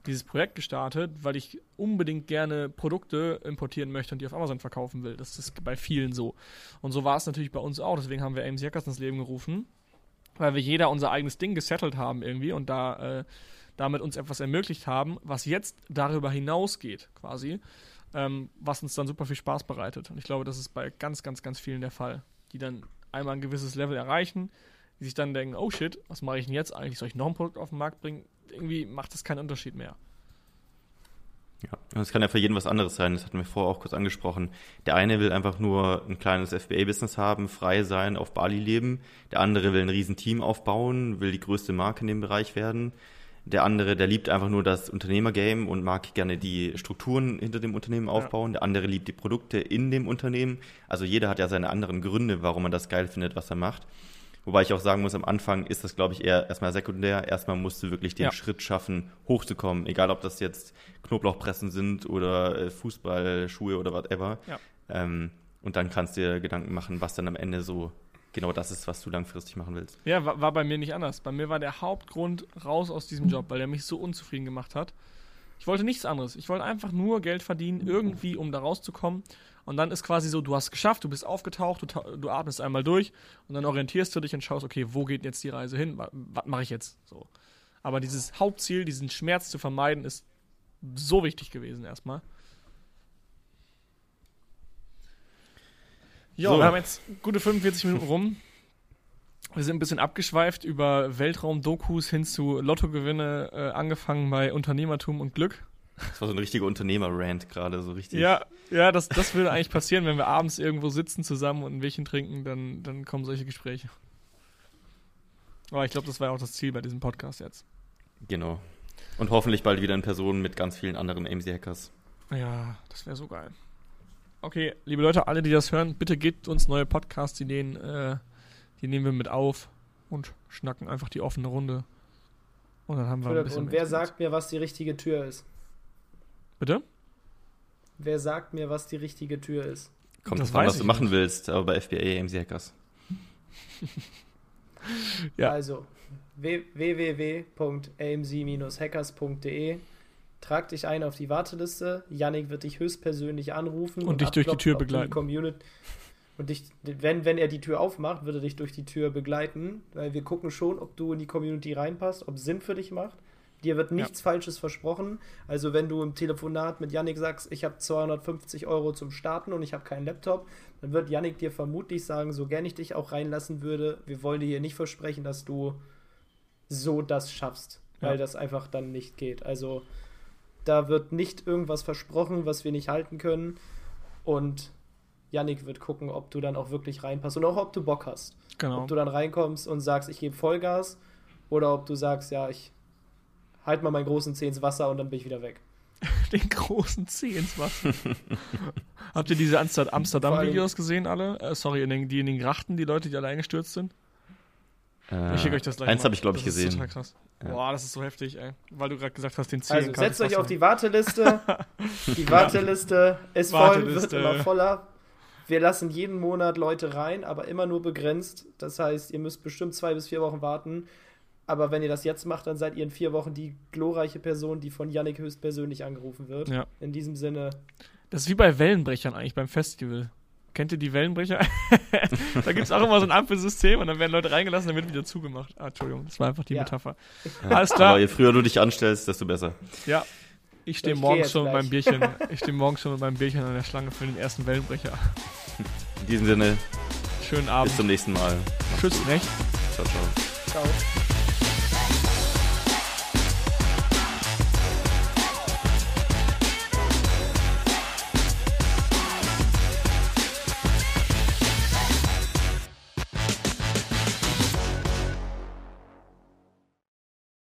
dieses Projekt gestartet, weil ich unbedingt gerne Produkte importieren möchte und die auf Amazon verkaufen will. Das ist bei vielen so. Und so war es natürlich bei uns auch. Deswegen haben wir AMC Hackers ins Leben gerufen, weil wir jeder unser eigenes Ding gesettelt haben irgendwie und da äh, damit uns etwas ermöglicht haben, was jetzt darüber hinausgeht quasi, ähm, was uns dann super viel Spaß bereitet. Und ich glaube, das ist bei ganz, ganz, ganz vielen der Fall, die dann einmal ein gewisses Level erreichen, die sich dann denken, oh shit, was mache ich denn jetzt eigentlich? Soll ich noch ein Produkt auf den Markt bringen? Irgendwie macht das keinen Unterschied mehr. Ja, es kann ja für jeden was anderes sein. Das hatten wir vorher auch kurz angesprochen. Der eine will einfach nur ein kleines FBA-Business haben, frei sein, auf Bali leben. Der andere will ein riesen Team aufbauen, will die größte Marke in dem Bereich werden. Der andere, der liebt einfach nur das Unternehmergame und mag gerne die Strukturen hinter dem Unternehmen aufbauen. Der andere liebt die Produkte in dem Unternehmen. Also jeder hat ja seine anderen Gründe, warum er das geil findet, was er macht. Wobei ich auch sagen muss, am Anfang ist das, glaube ich, eher erstmal sekundär. Erstmal musst du wirklich den Ja. Schritt schaffen, hochzukommen. Egal, ob das jetzt Knoblauchpressen sind oder äh, Fußballschuhe oder whatever. Ja. Ähm, und dann kannst du dir Gedanken machen, was dann am Ende so genau das ist, was du langfristig machen willst. Ja, war, war bei mir nicht anders. Bei mir war der Hauptgrund raus aus diesem Job, weil der mich so unzufrieden gemacht hat. Ich wollte nichts anderes. Ich wollte einfach nur Geld verdienen, irgendwie, um da rauszukommen. Und dann ist quasi so, du hast es geschafft, du bist aufgetaucht, du, du atmest einmal durch und dann orientierst du dich und schaust, okay, wo geht jetzt die Reise hin? Was, was mache ich jetzt? So. Aber dieses Hauptziel, diesen Schmerz zu vermeiden, ist so wichtig gewesen erstmal. Ja, So. wir haben jetzt gute 45 Minuten rum. Wir sind ein bisschen abgeschweift über Weltraum-Dokus hin zu Lottogewinne, äh, angefangen bei Unternehmertum und Glück. Das war so ein richtiger Unternehmer-Rant gerade, so richtig. Ja, ja, das, das würde eigentlich passieren, wenn wir abends irgendwo sitzen zusammen und ein Bierchen trinken, dann, dann kommen solche Gespräche. Aber ich glaube, das war ja auch das Ziel bei diesem Podcast jetzt. Genau. Und hoffentlich bald wieder in Person mit ganz vielen anderen AMC-Hackers. Ja, das wäre so geil. Okay, liebe Leute, alle, die das hören, bitte gebt uns neue Podcast-Ideen. Äh, die nehmen wir mit auf und schnacken einfach die offene Runde. Und dann haben wir ein bisschen. und wer sagt mir, was die richtige Tür ist? Bitte? Wer sagt mir, was die richtige Tür ist? Kommt Das weiß was du ich machen nicht. willst, aber bei FBA AMC-Hackers. Ja. Also www.amc-hackers.de Trag dich ein auf die Warteliste. Yannick wird dich höchstpersönlich anrufen Und dich durch die Tür begleiten. Community und dich, wenn, wenn er die Tür aufmacht, wird er dich durch die Tür begleiten, weil wir gucken schon, ob du in die Community reinpasst, ob es Sinn für dich macht. Dir wird nichts Falsches versprochen. Also wenn du im Telefonat mit Yannick sagst, ich habe 250 Euro zum Starten und ich habe keinen Laptop, dann wird Yannick dir vermutlich sagen, so gern ich dich auch reinlassen würde, wir wollen dir hier nicht versprechen, dass du so das schaffst, weil Ja. das einfach dann nicht geht. Also da wird nicht irgendwas versprochen, was wir nicht halten können und Yannick wird gucken, ob du dann auch wirklich reinpasst und auch ob du Bock hast. Genau. Ob du dann reinkommst und sagst, ich gebe Vollgas oder ob du sagst, ja, ich halt mal meinen großen Zeh ins Wasser und dann bin ich wieder weg. Den großen Zeh ins Wasser. Habt ihr diese Amsterdam-Videos gesehen, alle? Äh, sorry, in den, die in den Grachten, die Leute, die alle eingestürzt sind? Äh, Ich schicke euch das gleich Eins habe ich, glaube ich, Das ist gesehen. total krass. Ja. Boah, das ist so heftig, ey. Weil du gerade gesagt hast, den Zeh Also setzt euch Wasser. auf die Warteliste. Die Warteliste ist voll, Warteliste. wird immer voller. Wir lassen jeden Monat Leute rein, aber immer nur begrenzt. Das heißt, ihr müsst bestimmt zwei bis vier Wochen warten. Aber wenn ihr das jetzt macht, dann seid ihr in vier Wochen die glorreiche Person, die von Yannick höchstpersönlich angerufen wird. Ja. In diesem Sinne, Das ist wie bei Wellenbrechern eigentlich beim Festival. Kennt ihr die Wellenbrecher? da gibt es auch immer so ein Ampelsystem und dann werden Leute reingelassen, dann wird wieder zugemacht. Ah, Entschuldigung, das war einfach die Ja. Metapher. Ja. Alles klar. Aber je früher du dich anstellst, desto besser. Ja. Ich stehe morgens schon mit meinem gleich. Bierchen. Ich stehe morgens schon mit meinem Bierchen an der Schlange für den ersten Wellenbrecher. In diesem Sinne, Schönen Abend. bis zum nächsten Mal. Tschüss, Recht. Ciao, ciao. ciao.